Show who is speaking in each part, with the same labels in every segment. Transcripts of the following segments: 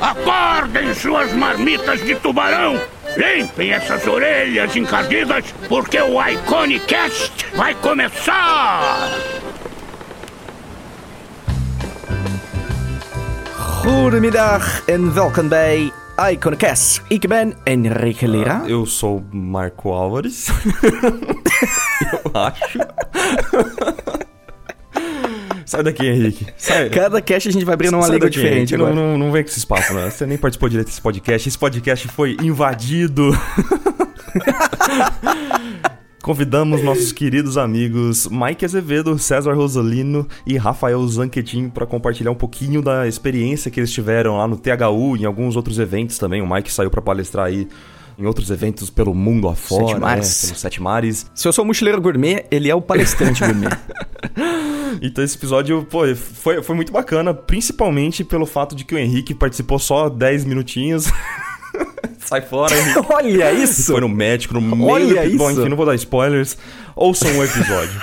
Speaker 1: Acordem suas marmitas de tubarão! Limpem essas orelhas encardidas, porque o Iconicast vai começar!
Speaker 2: Goedemiddag en welkom bij Iconicast. Ik ben Enrique Lira.
Speaker 3: Eu sou Marco Álvares. Eu acho. Sai daqui, Henrique. Sai.
Speaker 2: Cada cast a gente vai abrindo uma língua
Speaker 3: daqui,
Speaker 2: diferente.
Speaker 3: Não, não, não vem com esses papos, né? Você nem participou direito desse podcast. Esse podcast foi invadido. Convidamos nossos queridos amigos Mike Azevedo, César Rosolino e Rafael Zanquetin para compartilhar um pouquinho da experiência que eles tiveram lá no THU e em alguns outros eventos também. O Mike saiu para palestrar aí em outros eventos pelo mundo afora,
Speaker 2: Sete mares.
Speaker 3: pelos Sete Mares.
Speaker 2: Se eu sou mochileiro gourmet, ele é o palestrante gourmet.
Speaker 3: Então esse episódio, pô, foi, foi muito bacana, principalmente pelo fato de que o Henrique participou só 10 minutinhos. Sai fora, Henrique.
Speaker 2: Olha isso!
Speaker 3: Foi no médico, no meio
Speaker 2: Olha
Speaker 3: do... Bom,
Speaker 2: isso!
Speaker 3: enfim, não vou dar spoilers. Ouçam o episódio.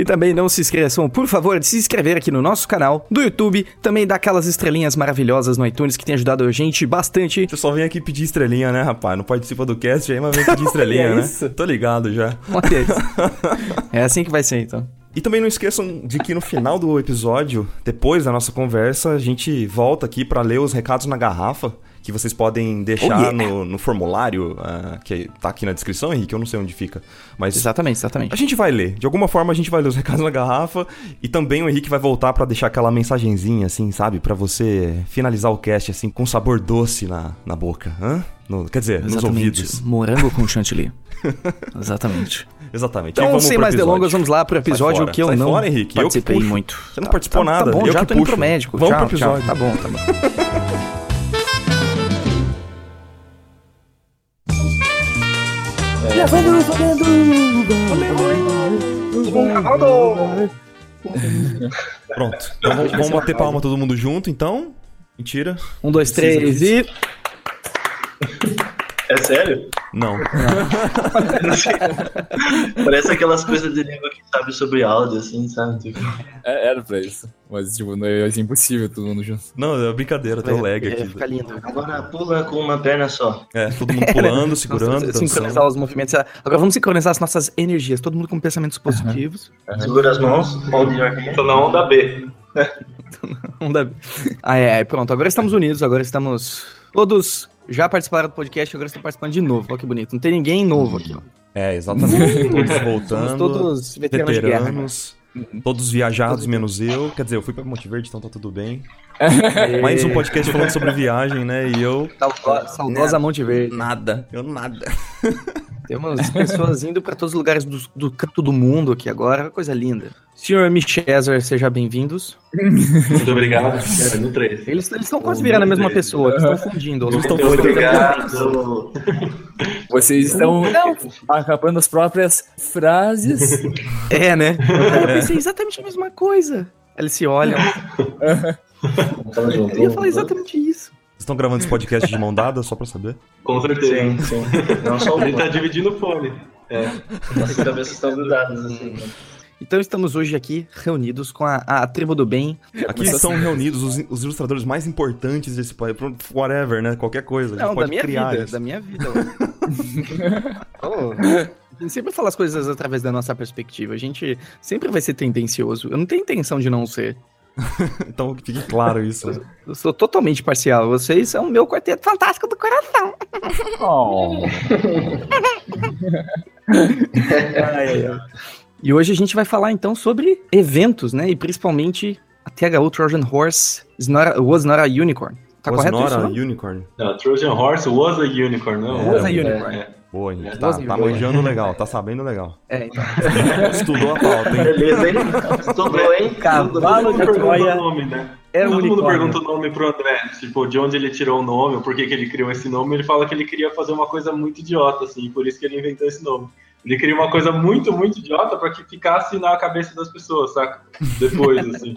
Speaker 2: E também não se esqueçam, por favor, de se inscrever aqui no nosso canal do YouTube. Também dá aquelas estrelinhas maravilhosas no iTunes que tem ajudado a gente bastante.
Speaker 3: Você só vem aqui pedir estrelinha, né, rapaz? Não participa do cast aí, mas vem pedir estrelinha,
Speaker 2: Olha
Speaker 3: né?
Speaker 2: isso!
Speaker 3: Tô ligado já.
Speaker 2: Olha isso. É assim que vai ser, então.
Speaker 3: E também não esqueçam de que no final do episódio, depois da nossa conversa, a gente volta aqui pra ler os recados na garrafa. Que vocês podem deixar
Speaker 2: Oh, yeah.
Speaker 3: no, no formulário, ah, que tá aqui na descrição, Henrique, eu não sei onde fica. Mas
Speaker 2: Exatamente,
Speaker 3: A
Speaker 2: exatamente.
Speaker 3: gente vai ler. De alguma forma a gente vai ler os recados na garrafa e também o Henrique vai voltar pra deixar aquela mensagenzinha assim, sabe, Pra você finalizar o cast assim com sabor doce na, na boca, hã? No- quer dizer, nos
Speaker 2: Exatamente.
Speaker 3: ouvidos.
Speaker 2: Morango com chantilly. Exatamente.
Speaker 3: Exatamente.
Speaker 2: Então, sem mais
Speaker 3: episódio.
Speaker 2: delongas, vamos lá pro episódio
Speaker 3: fora.
Speaker 2: que eu não
Speaker 3: fora, Henrique. Eu que
Speaker 2: participei
Speaker 3: puxo.
Speaker 2: muito.
Speaker 3: Você não participou
Speaker 2: tá,
Speaker 3: nada.
Speaker 2: Tá bom,
Speaker 3: eu
Speaker 2: já tô indo
Speaker 3: puxo.
Speaker 2: pro médico.
Speaker 3: Vamos
Speaker 2: tchau,
Speaker 3: pro episódio.
Speaker 2: Tchau. Tá bom, tá bom.
Speaker 3: Pronto. Então vamos, vamos bater palma todo mundo junto, então. Mentira.
Speaker 2: Um, dois, três e...
Speaker 4: É sério?
Speaker 3: Não.
Speaker 4: Parece aquelas coisas de língua que sabe sobre áudio, assim, sabe? Tipo,
Speaker 5: É, era pra isso. Mas, tipo, não é impossível todo mundo junto.
Speaker 3: Não, é brincadeira, tem o lag
Speaker 2: É,
Speaker 3: aqui.
Speaker 2: fica lindo.
Speaker 4: Agora pula com uma perna só.
Speaker 3: É, todo mundo pulando, segurando,
Speaker 2: Nossa, sincronizar os movimentos. Agora vamos sincronizar as nossas energias. Todo mundo com pensamentos positivos.
Speaker 4: Segura as mãos, hold your hand. Tô na onda B.
Speaker 2: Um da- Ah, é, pronto. Agora estamos unidos. Agora estamos... Todos já participaram do podcast, agora estão participando de novo. Olha que bonito. Não tem ninguém novo aqui, ó.
Speaker 3: É, exatamente. Todos voltando.
Speaker 2: Somos todos veteranos, de guerra. né?
Speaker 3: veteranos, todos viajados, menos eu. Quer dizer, eu fui pra Monte Verde, então tá tudo bem. Mais um podcast falando sobre viagem, né? E eu.
Speaker 2: Saudosa, saudosa Monte Verde.
Speaker 3: Nada. Eu nada.
Speaker 2: Temos pessoas indo para todos os lugares do, do canto do mundo aqui agora. Coisa linda. Senhor Michezer, seja bem-vindos.
Speaker 4: Muito obrigado. É, no 3.
Speaker 2: Eles estão quase virando a mesma pessoa, eles estão fundindo. Eles estão
Speaker 4: Muito obrigado.
Speaker 5: Vocês estão acabando as próprias frases.
Speaker 2: É, né? Eu pensei exatamente a mesma coisa. Eles se olham. Eu ia falar exatamente isso.
Speaker 3: Vocês estão gravando esse podcast de mão dada, só pra saber?
Speaker 4: Com certeza. Sim, sim. Não só Ele tá dividindo o fone. É. Nossas cabeças estão grudadas, assim.
Speaker 2: Então estamos hoje aqui reunidos com a, a tribo do bem.
Speaker 3: Aqui estão reunidos os, os ilustradores mais importantes desse país. Whatever, né? Qualquer coisa. A gente
Speaker 2: Não, da minha
Speaker 3: criar
Speaker 2: vida,
Speaker 3: isso.
Speaker 2: da minha vida. oh, a gente sempre fala as coisas através da nossa perspectiva. A gente sempre vai ser tendencioso. Eu não tenho intenção de não ser.
Speaker 3: Então que fique claro isso.
Speaker 2: Eu sou totalmente parcial. Vocês são o meu quarteto fantástico do coração.
Speaker 5: Oh.
Speaker 2: E hoje a gente vai falar então sobre eventos, né? E principalmente a THU Trojan Horse is not a- was not a unicorn. Tá
Speaker 3: Was
Speaker 2: correto
Speaker 3: not
Speaker 2: isso?
Speaker 3: a
Speaker 2: não?
Speaker 3: unicorn.
Speaker 4: Não, Trojan Horse was a unicorn, não?
Speaker 3: Was
Speaker 2: a unicorn.
Speaker 4: É,
Speaker 3: Boa, gente.
Speaker 4: É,
Speaker 3: Tá, tá manjando legal, tá sabendo legal.
Speaker 2: É, então.
Speaker 3: Estudou a pauta, hein?
Speaker 4: Beleza, hein? Estudou, hein?
Speaker 2: Cavalo de Troia
Speaker 4: o nome, né?
Speaker 2: um
Speaker 4: Todo mundo
Speaker 2: unicórnio.
Speaker 4: pergunta o nome pro André, tipo, de onde ele tirou o nome, ou por que, que ele criou esse nome. Ele fala que ele queria fazer uma coisa muito idiota, assim, por isso que ele inventou esse nome. Ele queria uma coisa muito, muito idiota pra que ficasse na cabeça das pessoas, saca? Depois, assim.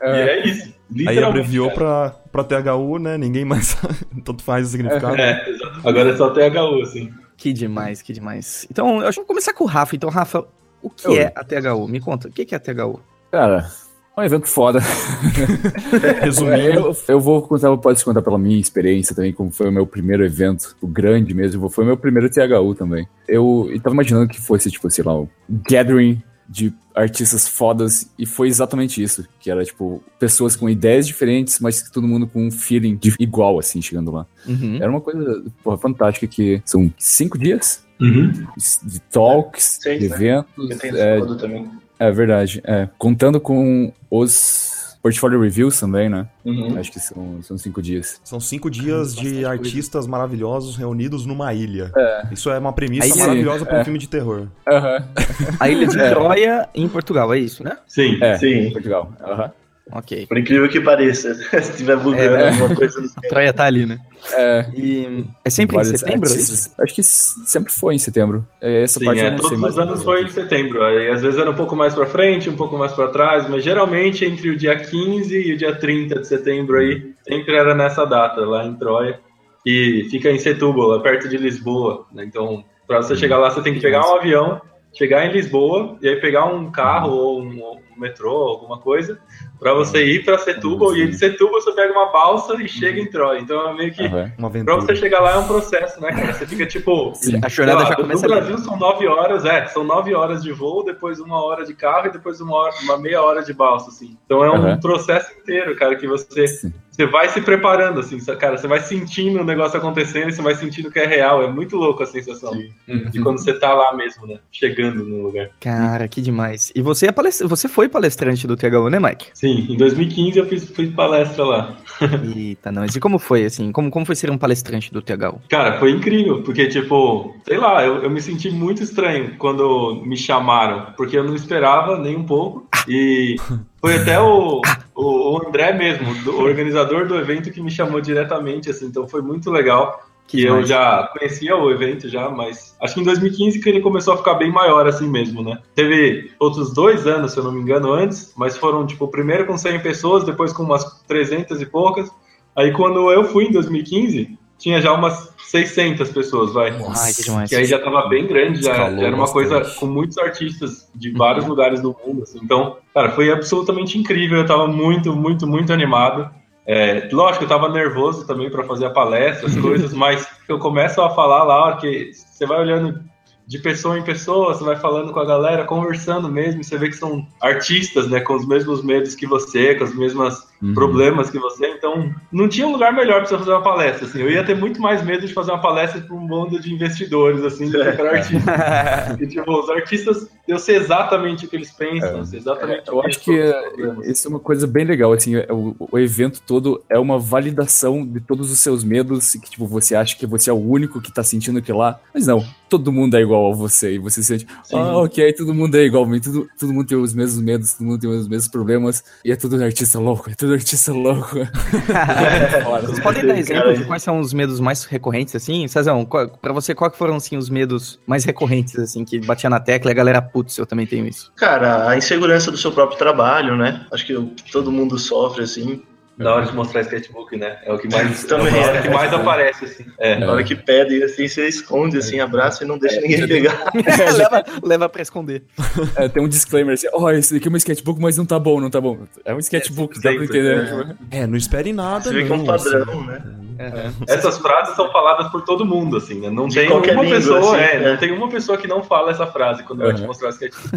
Speaker 4: E é isso.
Speaker 3: Aí
Speaker 4: literalmente,
Speaker 3: abreviou
Speaker 4: cara.
Speaker 3: pra, pra THU, né? Ninguém mais tanto faz o significado.
Speaker 4: É, exato. Agora é só THU, assim.
Speaker 2: Que demais, que demais. Então, eu acho que vou começar com o Rafa. Então, Rafa, o que
Speaker 5: Oi.
Speaker 2: é a THU? Me conta, o que é a THU?
Speaker 5: Cara, um evento foda.
Speaker 3: Resumindo.
Speaker 5: Eu, eu vou contar, pode contar pela minha experiência também, como foi o meu primeiro evento, o grande mesmo, foi o meu primeiro THU também. Eu, eu tava imaginando que fosse, tipo, sei lá, o gathering de artistas fodas e foi exatamente isso, que era tipo pessoas com ideias diferentes, mas todo mundo com um feeling de- igual assim chegando lá.
Speaker 2: Uhum.
Speaker 5: Era uma coisa porra, fantástica que são cinco dias
Speaker 6: Uhum.
Speaker 5: de talks,
Speaker 7: Seis,
Speaker 5: de
Speaker 7: né?
Speaker 5: eventos,
Speaker 7: Eu tenho
Speaker 5: é, é verdade, é, contando com os portfolio reviews também, né?
Speaker 7: Uhum.
Speaker 5: Acho que são, são cinco dias.
Speaker 3: São cinco dias de artistas maravilhosos reunidos numa ilha.
Speaker 5: É.
Speaker 3: Isso é uma premissa
Speaker 2: sim,
Speaker 3: maravilhosa para um
Speaker 5: é.
Speaker 3: filme de terror.
Speaker 5: Aham.
Speaker 2: A ilha de Troia em Portugal, é isso, né?
Speaker 6: Sim.
Speaker 5: É,
Speaker 7: Sim.
Speaker 5: Portugal. Aham.
Speaker 2: Ok.
Speaker 7: Por incrível que pareça. Se estiver bugando
Speaker 2: É.
Speaker 7: alguma coisa no
Speaker 2: Troia tá ali, né?
Speaker 5: É,
Speaker 2: E é sempre em setembro,
Speaker 5: artistas. Acho que sempre foi em setembro. É, Essa
Speaker 6: Sim,
Speaker 5: parte eu
Speaker 6: é,
Speaker 5: não
Speaker 6: todos os anos foi em setembro. Aí, às vezes era um pouco mais pra frente, um pouco mais pra trás, mas geralmente entre o dia 15 e o dia 30 de setembro aí, sempre era nessa data, lá em Troia. E fica em Setúbal, perto de Lisboa. né? Então, pra você chegar lá, você tem que pegar um avião, chegar em Lisboa, e aí pegar um carro ou um, um metrô, alguma coisa, pra você ir pra Setúbal, e de Setúbal você pega uma balsa e chega em Troia. Então é meio que. Pra
Speaker 3: aventura.
Speaker 6: você chegar lá é um processo, né, cara? Você fica tipo.
Speaker 2: A jornada
Speaker 6: lá,
Speaker 2: já começa
Speaker 6: No
Speaker 2: ali.
Speaker 6: Brasil são nove horas, é, são nove horas de voo, depois uma hora de carro e depois uma, hora, uma meia hora de balsa, assim. Então é um processo inteiro, cara, que você,
Speaker 5: Sim.
Speaker 6: Você vai se preparando, assim, cara, você vai sentindo o negócio acontecendo e você vai sentindo que é real. É muito louco a sensação de quando você tá lá mesmo, né? Chegando no lugar.
Speaker 2: Cara, que demais. E você, é palestra... você foi palestrante do THU, né, Mike?
Speaker 6: Sim, em 2015 eu fiz, fiz palestra lá.
Speaker 2: Eita, não. E como foi, assim? Como, como foi ser um palestrante do THU?
Speaker 6: Cara, foi incrível, porque, tipo, sei lá, eu, eu me senti muito estranho quando me chamaram, porque eu não esperava nem um pouco. E foi até o, o, o André mesmo, do- o organizador do evento, que me chamou diretamente, assim, então foi muito legal.
Speaker 2: Que
Speaker 6: eu já conhecia o evento já, mas acho que em 2015 que ele começou a ficar bem maior assim mesmo, né? Teve outros dois anos, se eu não me engano, antes, mas foram, tipo, primeiro com 100 pessoas, depois com umas 300 e poucas. Aí quando eu fui em 2015, tinha já umas 600 pessoas, vai.
Speaker 2: Ai, que demais.
Speaker 6: Que aí já tava bem grande, já,
Speaker 3: Escalou
Speaker 6: já era uma
Speaker 3: bastante.
Speaker 6: coisa com muitos artistas de vários lugares do mundo, assim. Então, cara, foi absolutamente incrível. Eu tava muito, muito, muito animado. É, lógico, eu tava nervoso também para fazer a palestra, as coisas, mas eu começo a falar lá, que você vai olhando de pessoa em pessoa, você vai falando com a galera, conversando mesmo, você vê que são artistas, né, com os mesmos medos que você, com os mesmos
Speaker 5: Uhum.
Speaker 6: problemas que você, então não tinha um lugar melhor para você fazer uma palestra, assim, eu ia ter muito mais medo de fazer uma palestra para um mundo de investidores, assim, do que para artistas, Porque, tipo, os artistas, eu sei exatamente o que eles pensam, eu sei exatamente
Speaker 5: Eu
Speaker 6: o
Speaker 5: acho que
Speaker 6: problemas.
Speaker 5: isso é uma coisa bem legal, assim, é o, o evento todo é uma validação de todos os seus medos, e que, tipo, você acha que você é o único que tá sentindo aquilo lá, mas não, todo mundo é igual a você, e você sente,
Speaker 6: Sim.
Speaker 5: ah, ok, todo mundo é igual a mim, todo, todo mundo tem os mesmos medos, todo mundo tem os mesmos problemas, e é tudo artista louco, é tudo artista louco.
Speaker 2: Vocês podem dar
Speaker 7: Cara,
Speaker 2: exemplo de quais são os medos mais recorrentes, assim? Cezão, pra você, qual que foram, assim, os medos mais recorrentes, assim, que batia na tecla e a galera, putz, eu também tenho isso.
Speaker 7: Cara, a insegurança do seu próprio trabalho, né? Acho que todo mundo sofre, assim.
Speaker 6: Na hora de mostrar sketchbook, né? É o que mais,
Speaker 7: Também
Speaker 6: é hora
Speaker 7: é.
Speaker 6: que mais aparece, assim. É.
Speaker 7: Na hora que pedem, assim, você esconde, assim, abraça e não deixa ninguém pegar.
Speaker 2: leva, leva pra esconder.
Speaker 5: É, tem um disclaimer assim, ó, esse daqui é um sketchbook, mas não tá bom, não tá bom. É um sketchbook, dá pra entender.
Speaker 7: né?
Speaker 5: tipo,
Speaker 3: É, não espere nada,
Speaker 7: Você vê que é um padrão,
Speaker 3: assim.
Speaker 7: né?
Speaker 6: Essas frases são faladas por todo mundo, assim, né? Não
Speaker 7: De
Speaker 6: tem uma
Speaker 7: língua,
Speaker 6: pessoa,
Speaker 7: assim,
Speaker 6: é,
Speaker 7: é.
Speaker 6: não tem uma pessoa que não fala essa frase quando vai te mostrar o sketchbook.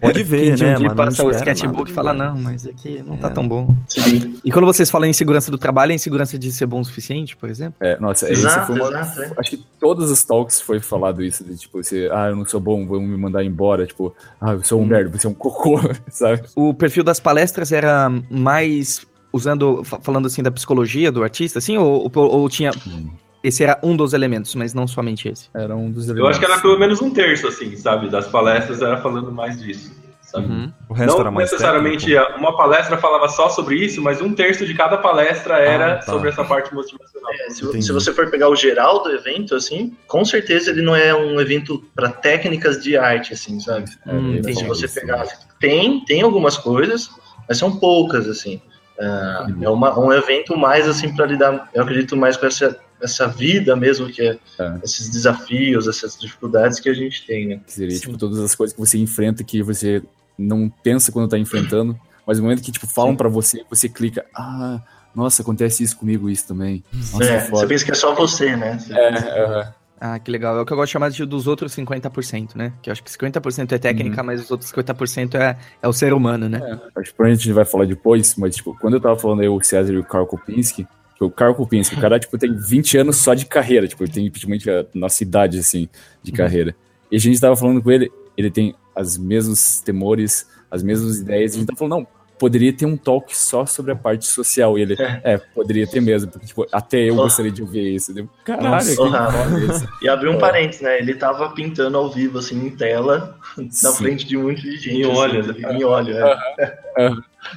Speaker 3: Pode ver,
Speaker 2: de
Speaker 3: né?
Speaker 2: um dia
Speaker 3: mas não
Speaker 2: passa o sketchbook
Speaker 3: nada
Speaker 2: e fala, não, mas aqui não tá
Speaker 3: É.
Speaker 2: tão bom.
Speaker 7: Sim.
Speaker 2: E quando vocês falam em segurança do trabalho, é insegurança de ser bom o suficiente, por exemplo?
Speaker 5: É, nossa,
Speaker 7: Exato,
Speaker 5: esse foi uma,
Speaker 7: exato, é.
Speaker 5: Acho que todas as talks foi falado isso, de tipo, você, ah, eu não sou bom, vão me mandar embora, tipo, ah, eu sou um merda, você é um cocô, sabe?
Speaker 2: O perfil das palestras era mais usando, fa- falando assim da psicologia do artista, assim, ou, ou, ou tinha... Esse era um dos elementos, mas não somente esse.
Speaker 5: Era um dos
Speaker 6: Eu acho que era pelo menos um terço, assim, sabe? Das palestras era falando mais disso, sabe?
Speaker 2: Uhum.
Speaker 3: O resto
Speaker 6: Não
Speaker 3: era mais
Speaker 6: necessariamente
Speaker 3: técnico.
Speaker 6: uma palestra falava só sobre isso, mas um terço de cada palestra era
Speaker 3: Ah, tá.
Speaker 6: sobre essa parte motivacional.
Speaker 7: É, se, se você for pegar o geral do evento, assim, com certeza ele não é um evento para técnicas de arte, assim, sabe?
Speaker 2: Hum,
Speaker 7: Então, se você pegar, tem, tem algumas coisas, mas são poucas, assim. Ah, é uma, um evento mais, assim, para lidar, eu acredito mais com essa, essa vida mesmo, que é,
Speaker 5: É.
Speaker 7: esses desafios, essas dificuldades que a gente tem, né?
Speaker 5: Que seria,
Speaker 2: Sim.
Speaker 5: tipo, todas as coisas que você enfrenta que você não pensa quando tá enfrentando, Mas no momento que, tipo, falam pra você, você clica, ah, nossa, acontece isso comigo, isso também. Nossa,
Speaker 7: É, você pensa que é só você, né? Você
Speaker 5: É,
Speaker 7: pensa-.
Speaker 2: Ah, que legal. É o que eu gosto de chamar de dos outros 50%, né? Que eu acho que 50% é técnica, mas os outros 50% é, é o ser humano, né?
Speaker 5: Acho que a gente vai falar depois, mas, tipo, quando eu tava falando aí o César e o Karl Kopinski, tipo, o Karl Kopinski, o cara, tipo, tem 20 anos só de carreira, tipo, ele tem praticamente a nossa idade, assim, de carreira. E a gente tava falando com ele, ele tem os mesmos temores, as mesmas ideias, e a gente tava falando, não, poderia ter um talk só sobre a parte social. E ele, é, poderia ter mesmo, porque, tipo, até eu
Speaker 7: Oh.
Speaker 5: gostaria de ouvir isso. Eu, Caralho,
Speaker 7: Nossa,
Speaker 5: que.
Speaker 7: E abrir um parênteses, né? Ele tava pintando ao vivo, assim, em tela, na
Speaker 5: Sim.
Speaker 7: frente de um monte de gente.
Speaker 6: Em óleo,
Speaker 7: assim, em óleo, é.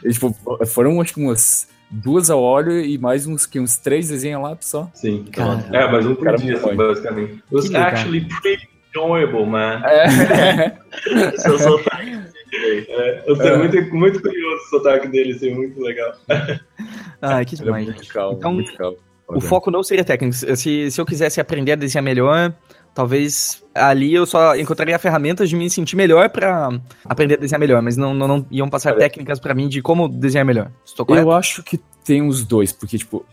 Speaker 5: E, tipo, foram, acho que umas duas ao óleo e mais uns, que, uns três desenhos lá só.
Speaker 6: Sim.
Speaker 2: Cara.
Speaker 6: É, mas um por
Speaker 5: Cara,
Speaker 6: dia, assim, basicamente. It was
Speaker 2: legal.
Speaker 6: actually pretty enjoyable, man.
Speaker 5: É.
Speaker 7: Seu sotaque.
Speaker 6: É, eu tô muito, muito curioso o sotaque dele, assim, muito legal.
Speaker 2: Ah, que
Speaker 5: Ele é
Speaker 2: demais.
Speaker 5: muito calmo,
Speaker 2: Então,
Speaker 5: muito calmo.
Speaker 2: O foco não seria técnico. Se, se eu quisesse aprender a desenhar melhor, talvez ali eu só encontraria ferramentas de me sentir melhor pra aprender a desenhar melhor, mas não, não, não iam passar técnicas pra mim de como desenhar melhor. Estou correto?
Speaker 5: Eu acho que tem os dois, porque, tipo,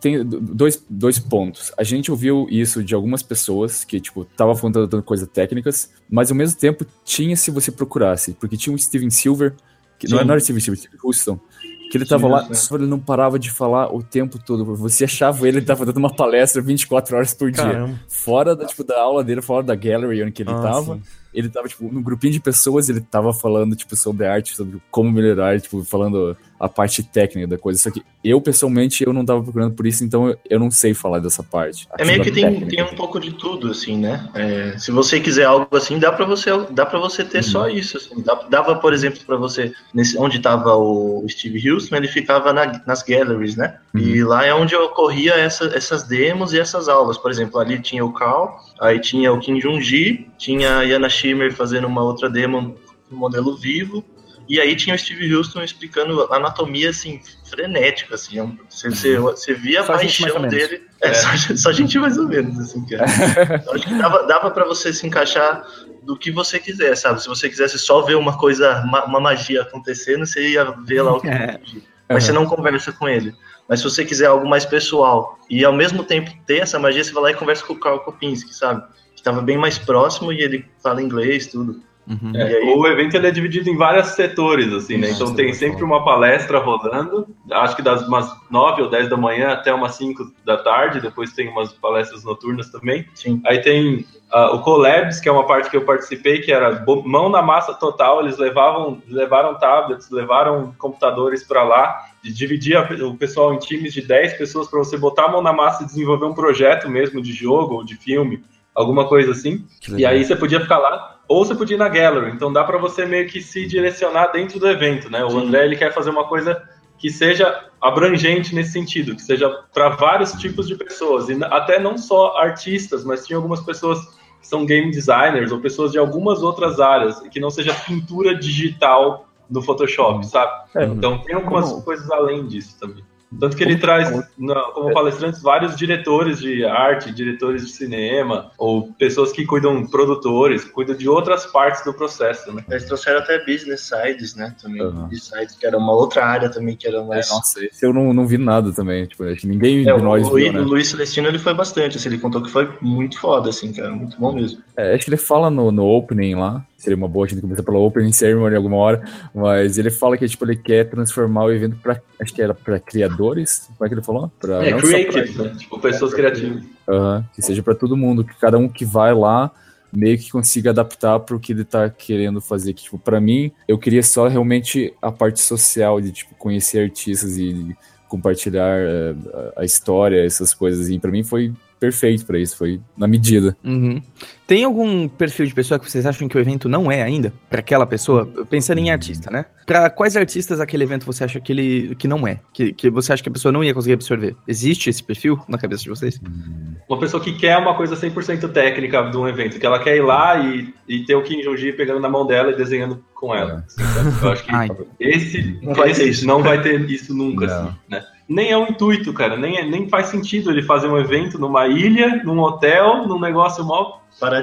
Speaker 5: tem do- dois, dois pontos. A gente ouviu isso de algumas pessoas que, tipo, tava falando coisas técnicas, mas ao mesmo tempo tinha se você procurasse, porque tinha o Steven Silver, que não,
Speaker 6: Sim.
Speaker 5: não era Steven Silver, Steven Houston, que ele tava lá, só ele não parava de falar o tempo todo. Você achava ele, ele tava dando uma palestra 24 horas por dia.
Speaker 3: Caramba.
Speaker 5: Fora da, tipo, da aula dele, fora da gallery onde ele
Speaker 3: Ah,
Speaker 5: tava,
Speaker 3: sim.
Speaker 5: Ele tava, tipo, num grupinho de pessoas, ele tava falando, tipo, sobre arte, sobre como melhorar, tipo, falando a parte técnica da coisa. Só que eu, pessoalmente, eu não tava procurando por isso, então eu, não sei falar dessa parte.
Speaker 7: É meio que tem, tem um pouco de tudo, assim, né? É, se você quiser algo assim, dá pra você, dá pra você ter só isso. Assim. Dava, por exemplo, pra você, nesse, onde tava o Steve Houston, ele ficava na- nas galleries, né? E lá é onde ocorria essa, essas demos e essas aulas. Por exemplo, ali tinha o Carl, aí tinha o Kim Jong-ji, tinha a Yana Shimmer fazendo uma outra demo no modelo vivo, e aí tinha o Steve Houston explicando anatomia, assim, frenético, assim. é Você, você, você via a
Speaker 2: Só
Speaker 7: paixão dele. É, Só, só gente mais ou menos, assim, cara. Eu acho que dava, dava pra você se encaixar do que você quiser, sabe? Se você quisesse só ver uma coisa, uma, uma magia acontecendo, você ia ver lá o que
Speaker 2: É.
Speaker 7: Mas você não conversa com ele. Mas se você quiser algo mais pessoal e ao mesmo tempo ter essa magia, você vai lá e conversa com o Karl Kopinski, sabe? Que tava bem mais próximo e ele fala inglês, tudo.
Speaker 2: Uhum.
Speaker 7: E
Speaker 6: É,
Speaker 7: aí-
Speaker 6: o evento ele é dividido em vários setores, assim, né? Então tem sempre uma palestra rolando, acho que das umas 9 ou 10 da manhã até umas 5 da tarde, depois tem umas palestras noturnas também.
Speaker 7: Sim.
Speaker 6: Aí tem ah, o Collabs, que é uma parte que eu participei, que era mão na massa total, eles levavam, levaram tablets, levaram computadores para lá, de dividir a- o pessoal em times de 10 pessoas para você botar a mão na massa e desenvolver um projeto mesmo de jogo ou de filme, alguma coisa assim. E aí você podia ficar lá, ou você podia ir na gallery. Então dá para você meio que se direcionar dentro do evento, né? O
Speaker 7: Sim.
Speaker 6: André ele quer fazer uma coisa que seja abrangente nesse sentido, que seja para vários tipos de pessoas e até não só artistas, mas tinha algumas pessoas que são game designers ou pessoas de algumas outras áreas que não seja pintura digital no Photoshop, sabe?
Speaker 5: É,
Speaker 6: Então tem algumas
Speaker 5: como-
Speaker 6: coisas além disso também. Tanto que ele traz como palestrantes vários diretores de arte, diretores de cinema, ou pessoas que cuidam, produtores, que cuidam de outras partes do processo, né?
Speaker 7: Eles trouxeram até business sides, né? Também.
Speaker 5: Uhum.
Speaker 7: Business sides, que era uma outra área também, que era
Speaker 5: É,
Speaker 7: mais.
Speaker 5: nossa, esse eu não, não vi nada também. Tipo, acho que ninguém
Speaker 7: É,
Speaker 5: de nós
Speaker 7: o,
Speaker 5: viu,
Speaker 7: o
Speaker 5: né?
Speaker 7: Luiz Celestino ele foi bastante, assim, ele contou que foi muito foda, assim, cara, muito bom mesmo.
Speaker 5: É, acho que ele fala no, no opening lá. Seria uma boa a gente começar pela opening ceremony alguma hora. Mas ele fala que tipo, ele quer transformar o evento pra. Acho que era pra criadores. Como é que ele falou? Pra,
Speaker 6: É,
Speaker 5: só pra-
Speaker 6: creative, né? Tipo, pessoas criativas.
Speaker 5: Aham, que seja pra todo mundo, que cada um que vai lá meio que consiga adaptar pro que ele tá querendo fazer. Que, tipo, pra mim, eu queria só realmente a parte social de, tipo, conhecer artistas e compartilhar eh, a história, essas coisas. E pra mim foi perfeito pra isso, foi na medida.
Speaker 2: Uhum. Tem algum perfil de pessoa que vocês acham que o evento não é ainda? Pra aquela pessoa? Pensando em artista, né? Pra quais artistas aquele evento você acha que ele que não é? Que, que você acha que a pessoa não ia conseguir absorver? Existe esse perfil na cabeça de vocês?
Speaker 6: Uma pessoa que quer uma coisa 100% técnica de um evento, que ela quer ir lá e, e ter o Kim Jong-gi pegando na mão dela e desenhando com ela. assim, sabe? Eu acho que
Speaker 2: Ai.
Speaker 6: esse,
Speaker 7: Não vai
Speaker 6: esse
Speaker 7: ter isso.
Speaker 6: não vai ter isso nunca,
Speaker 5: Não.
Speaker 6: assim, né?
Speaker 4: Nem é o intuito, cara. Nem, é, nem faz sentido ele fazer um evento numa ilha, num hotel, num negócio mó.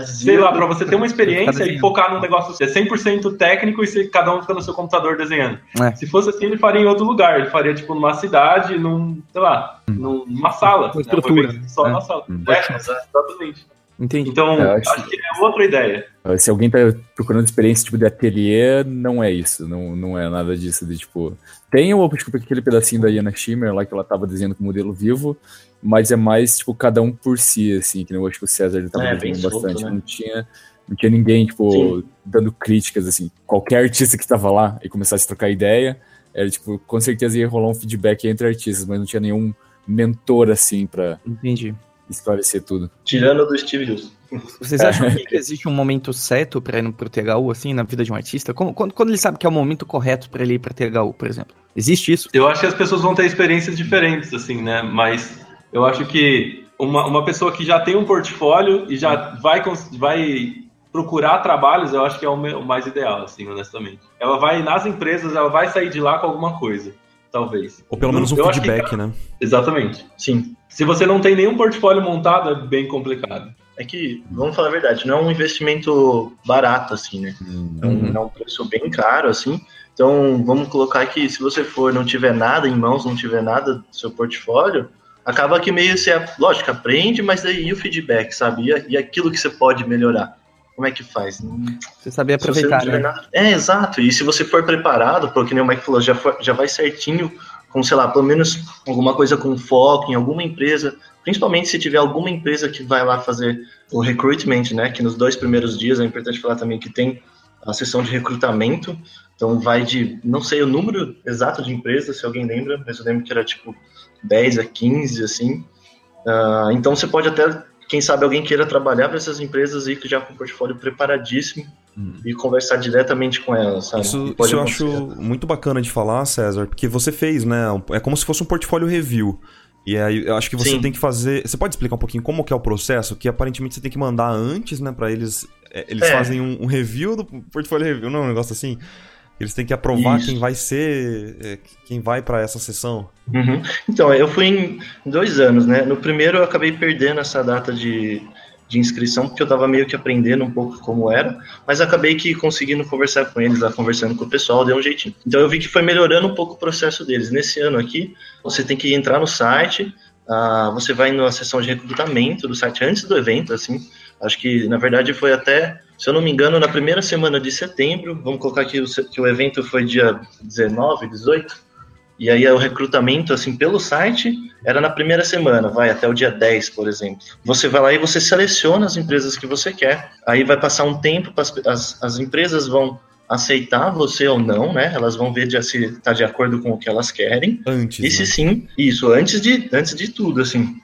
Speaker 4: Sei lá, pra você ter uma experiência e focar num negócio é 100% técnico e se cada um fica no seu computador desenhando.
Speaker 2: É.
Speaker 4: Se fosse assim, ele faria em outro lugar. Ele faria, tipo, numa cidade, num, sei lá, numa sala.
Speaker 2: Uma estrutura,
Speaker 4: Né? Só numa sala.
Speaker 5: Hum.
Speaker 4: É, exatamente.
Speaker 2: Entendi.
Speaker 4: Então,
Speaker 5: É, eu acho
Speaker 4: acho que é outra ideia.
Speaker 5: Se alguém tá procurando experiência tipo de ateliê, não é isso. Não, não é nada disso de tipo. Tem o tipo, aquele pedacinho da Iana Schimmer lá que ela tava desenhando com o modelo vivo, mas é mais, tipo, cada um por si, assim, que eu acho que o César ele tava
Speaker 7: É, bem
Speaker 5: desenhando
Speaker 7: solto,
Speaker 5: bastante.
Speaker 7: né?
Speaker 5: Não tinha. Não tinha ninguém, tipo,
Speaker 7: Sim.
Speaker 5: dando críticas, assim. Qualquer artista que tava lá e começasse a trocar ideia, era, tipo, com certeza ia rolar um feedback entre artistas, mas não tinha nenhum mentor, assim, pra
Speaker 2: Entendi.
Speaker 5: esclarecer tudo.
Speaker 7: Tirando do Steve Hills.
Speaker 2: Vocês acham que existe um momento certo pra ir pro THU, assim, na vida de um artista? Como- quando, quando ele sabe que é o momento correto pra ele ir pra THU, por exemplo? Existe isso?
Speaker 4: Eu acho que as pessoas vão ter experiências diferentes, assim, né? Mas eu acho que uma, uma pessoa que já tem um portfólio e já vai, vai procurar trabalhos, eu acho que é o, mais ideal, assim, honestamente. Ela vai nas empresas, ela vai sair de lá com alguma coisa, talvez.
Speaker 3: Ou pelo menos um
Speaker 4: Eu acho que-
Speaker 3: feedback, né?
Speaker 4: Exatamente.
Speaker 7: Sim.
Speaker 4: Se você não tem nenhum portfólio montado, é bem complicado.
Speaker 7: É que, vamos falar a verdade, não é um investimento barato, assim, né? É um,
Speaker 2: Uhum.
Speaker 7: é um preço bem caro, assim. Então, vamos colocar que se você for, não tiver nada em mãos, não tiver nada do seu portfólio, acaba que meio você, lógico, aprende, mas daí o feedback, sabe? E, e aquilo que você pode melhorar. Como é que faz?
Speaker 2: Você
Speaker 7: você não
Speaker 2: aproveitar,
Speaker 7: tiver
Speaker 2: né?
Speaker 7: nada- É, exato. E se você for preparado, porque nem o Mike falou, já, for- já vai certinho com, sei lá, pelo menos alguma coisa com foco em alguma empresa, principalmente se tiver alguma empresa que vai lá fazer o recruitment, né? Que nos dois primeiros dias é importante falar também que tem a sessão de recrutamento. Então vai de, não sei o número exato de empresas, se alguém lembra, mas eu lembro que era tipo 10 a 15, assim. Ah, então você pode até, quem sabe alguém queira trabalhar para essas empresas e que já com o portfólio preparadíssimo e conversar diretamente com elas, sabe?
Speaker 3: Isso,
Speaker 7: pode
Speaker 3: isso eu acho muito bacana de falar, César, porque você fez, né? É como se fosse um portfólio review. E aí eu acho que você
Speaker 7: Sim.
Speaker 3: tem que fazer. Você pode explicar um pouquinho como que é o processo? Que aparentemente você tem que mandar antes, né? Pra eles. é, Eles
Speaker 7: É.
Speaker 3: fazem um, um review do portfólio review, não é um negócio assim? Eles têm que aprovar
Speaker 7: Isso.
Speaker 3: quem vai ser. é, quem vai pra essa sessão.
Speaker 7: Uhum. Então, eu fui em dois anos, né? No primeiro eu acabei perdendo essa data de, de inscrição, porque eu tava meio que aprendendo um pouco como era, mas acabei que conseguindo conversar com eles, lá conversando com o pessoal, deu um jeitinho. Então eu vi que foi melhorando um pouco o processo deles. Nesse ano aqui, você tem que entrar no site, ah, você vai na seção de recrutamento do site antes do evento, assim. Acho que, na verdade, foi até, se eu não me engano, na primeira semana de setembro. Vamos colocar aqui que o evento foi dia 19, 18. E aí o recrutamento, assim, pelo site, era na primeira semana, vai até o dia 10, por exemplo. Você vai lá e você seleciona as empresas que você quer. Aí vai passar um tempo, as, as, as empresas vão aceitar você ou não, né? Elas vão ver de- se está de acordo com o que elas querem.
Speaker 3: Antes.
Speaker 7: E se
Speaker 3: né?
Speaker 7: sim, isso, antes de, antes de tudo, assim.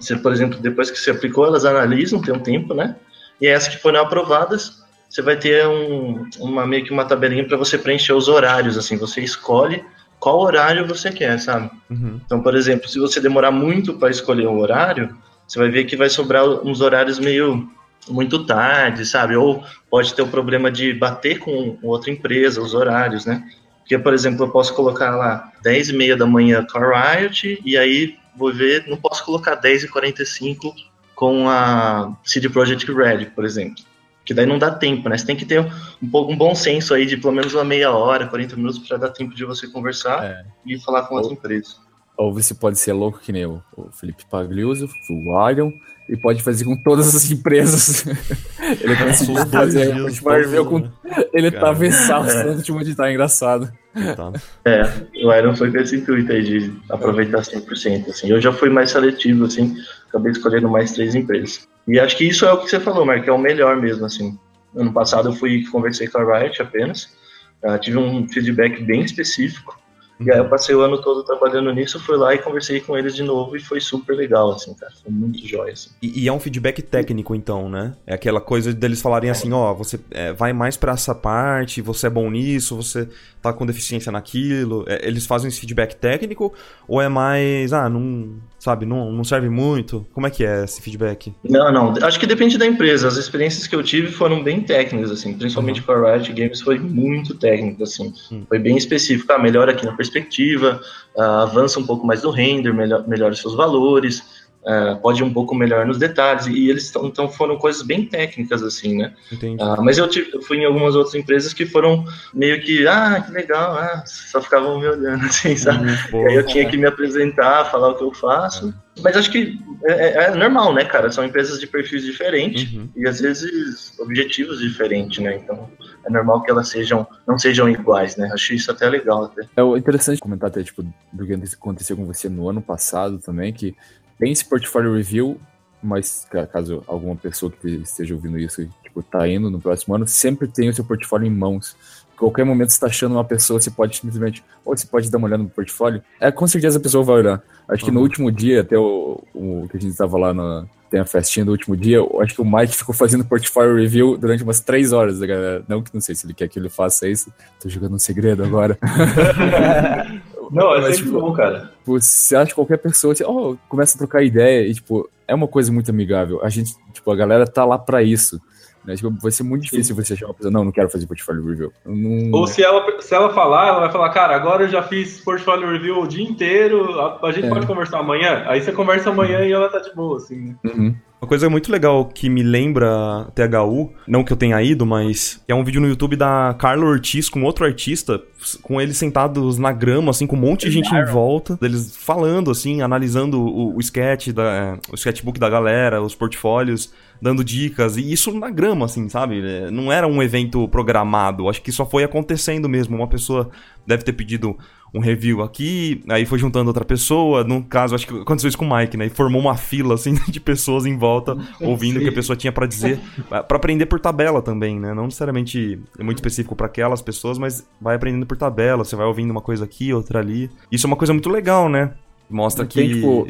Speaker 7: Você, por exemplo, depois que você aplicou, elas analisam, tem um tempo, né? E essas que foram aprovadas, você vai ter um, uma meio que uma tabelinha para você preencher os horários, assim. Você escolhe qual horário você quer, sabe?
Speaker 3: Uhum.
Speaker 7: Então, por exemplo, se você demorar muito para escolher um horário, você vai ver que vai sobrar uns horários meio muito tarde, sabe? Ou pode ter o problema de bater com outra empresa, os horários, né? Porque, por exemplo, eu posso colocar lá 10 e meia da manhã com a Riot, e aí vou ver, não posso colocar 10 e 45 com a CD Projekt Red, por exemplo. Que daí não dá tempo, né? Você tem que ter um, pouco, um bom senso aí de pelo menos uma meia hora, 40 minutos, para dar tempo de você conversar
Speaker 5: É.
Speaker 7: e falar com outra empresa.
Speaker 5: Ou você pode ser louco que nem o, o Felipe Pagliuso, o Arion, e pode fazer com todas as empresas. ele conseguiu
Speaker 3: Os dois
Speaker 5: fazer. Marvel com,
Speaker 3: né?
Speaker 5: ele
Speaker 3: Cara.
Speaker 5: tava exausto tanto de montar, é engraçado.
Speaker 3: Tá.
Speaker 7: É, o Iron foi com esse intuito aí de aproveitar 100%, assim. Eu já fui mais seletivo, assim, acabei escolhendo mais três empresas. E acho que isso é o que você falou, Mark, é o melhor mesmo, assim. Ano passado eu fui conversei com a Riot apenas, ah, tive um feedback bem específico, e aí eu passei o ano todo trabalhando nisso, fui lá e conversei com eles de novo e foi super legal, assim, cara, foi muito jóia, assim.
Speaker 3: E, e é um feedback técnico, então, né? É aquela coisa deles falarem assim, ó, você é, vai mais pra essa parte, você é bom nisso, você tá com deficiência naquilo. É, eles fazem esse feedback técnico ou é mais, ah, não, sabe, não, não serve muito? Como é que é esse feedback?
Speaker 7: Não, não. Acho que depende da empresa. As experiências que eu tive foram bem técnicas, assim. Principalmente com a Riot Games foi muito técnico, assim.
Speaker 3: Hum.
Speaker 7: Foi bem específico. Ah, melhora aqui na perspectiva, uh, avança um pouco mais no render, melhor, melhora seus valores, uh, pode ir um pouco melhor nos detalhes, e eles tão, então foram coisas bem técnicas, assim, né?
Speaker 3: Entendi.
Speaker 7: Uh, mas eu, tive, eu, fui em algumas outras empresas que foram meio que, ah, que legal, ah, só ficavam me olhando, assim, sabe?
Speaker 3: Uhum,
Speaker 7: aí eu tinha que me apresentar, falar o que eu faço. Mas acho que é, é, é normal, né, cara? São empresas de perfis diferentes
Speaker 3: Uhum.
Speaker 7: e às vezes objetivos diferentes, né? Então é normal que elas sejam não sejam iguais, né? Acho isso até legal até.
Speaker 5: É o interessante comentar até, tipo, do que aconteceu com você no ano passado também, que tem esse portfólio review, mas ca- caso alguma pessoa que esteja ouvindo isso, tipo, tá indo no próximo ano, sempre tem o seu portfólio em mãos. Qualquer momento você tá achando uma pessoa, você pode simplesmente, ou você pode dar uma olhada no portfólio. É, com certeza a pessoa vai olhar. Acho que no
Speaker 3: Uhum.
Speaker 5: último dia, até o, o que a gente tava lá na, tem a festinha do último dia, eu acho que o Mike ficou fazendo portfólio review durante umas três horas, né, galera. Não que não sei se ele quer que ele faça isso. Tô jogando um segredo agora.
Speaker 4: Não, é
Speaker 5: Mas,
Speaker 4: sempre
Speaker 5: tipo,
Speaker 4: bom, cara.
Speaker 5: Tipo, você acha que qualquer pessoa, você, oh, começa a trocar ideia e, tipo, é uma coisa muito amigável. A gente, tipo, a galera tá lá pra isso. Né? Tipo, vai ser muito difícil você achar uma pessoa, não, não quero fazer portfólio review. Não...
Speaker 4: Ou se ela, se ela falar, ela vai falar, cara, agora eu já fiz portfólio review o dia inteiro, a, a gente
Speaker 5: É.
Speaker 4: pode conversar amanhã? Aí você conversa amanhã e ela tá de boa, assim, né?
Speaker 5: Uhum.
Speaker 3: Uma coisa muito legal que me lembra THU, não que eu tenha ido, mas é um vídeo no YouTube da Carla Ortiz com outro artista, com eles sentados na grama, assim, com um monte de gente em volta, eles falando, assim, analisando o, o sketch, da, o sketchbook da galera, os portfólios, dando dicas, e isso na grama, assim, sabe? É, Não era um evento programado, acho que só foi acontecendo mesmo. Uma pessoa deve ter pedido um review aqui, aí foi juntando outra pessoa, no caso, acho que aconteceu isso com o Mike, né? E formou uma fila, assim, de pessoas em volta, ouvindo o que a pessoa tinha pra dizer, pra aprender por tabela também, né? Não necessariamente é muito específico pra aquelas pessoas, mas vai aprendendo por tabela, você vai ouvindo uma coisa aqui, outra ali. Isso é uma coisa muito legal, né? Mostra que
Speaker 5: Tem, tipo,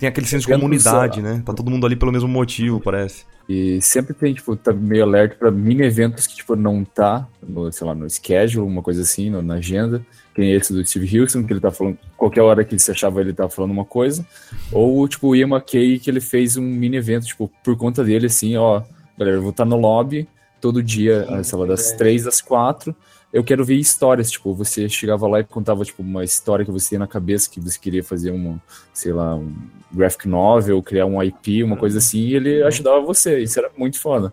Speaker 3: tem aquele senso de comunidade, né? Tá todo mundo ali pelo mesmo motivo, parece.
Speaker 5: E sempre tem, tipo, tá meio alerta pra mini eventos que, tipo, não tá, no, sei lá, no schedule, uma coisa assim, no- na agenda. Que nem esse do Steve Houston, que ele tá falando, qualquer hora que ele se achava, ele tava falando uma coisa. Ou, tipo, o Ian McKay, que ele fez um mini evento, tipo, por conta dele, assim, ó, galera, eu vou estar no lobby todo dia, ah, sei lá, das três às quatro. Eu quero ver histórias, tipo, você chegava lá e contava, tipo, uma história que você tinha na cabeça, que você queria fazer um, sei lá, um graphic novel, criar um IP, uma coisa assim, e ele ajudava você. Isso era muito foda.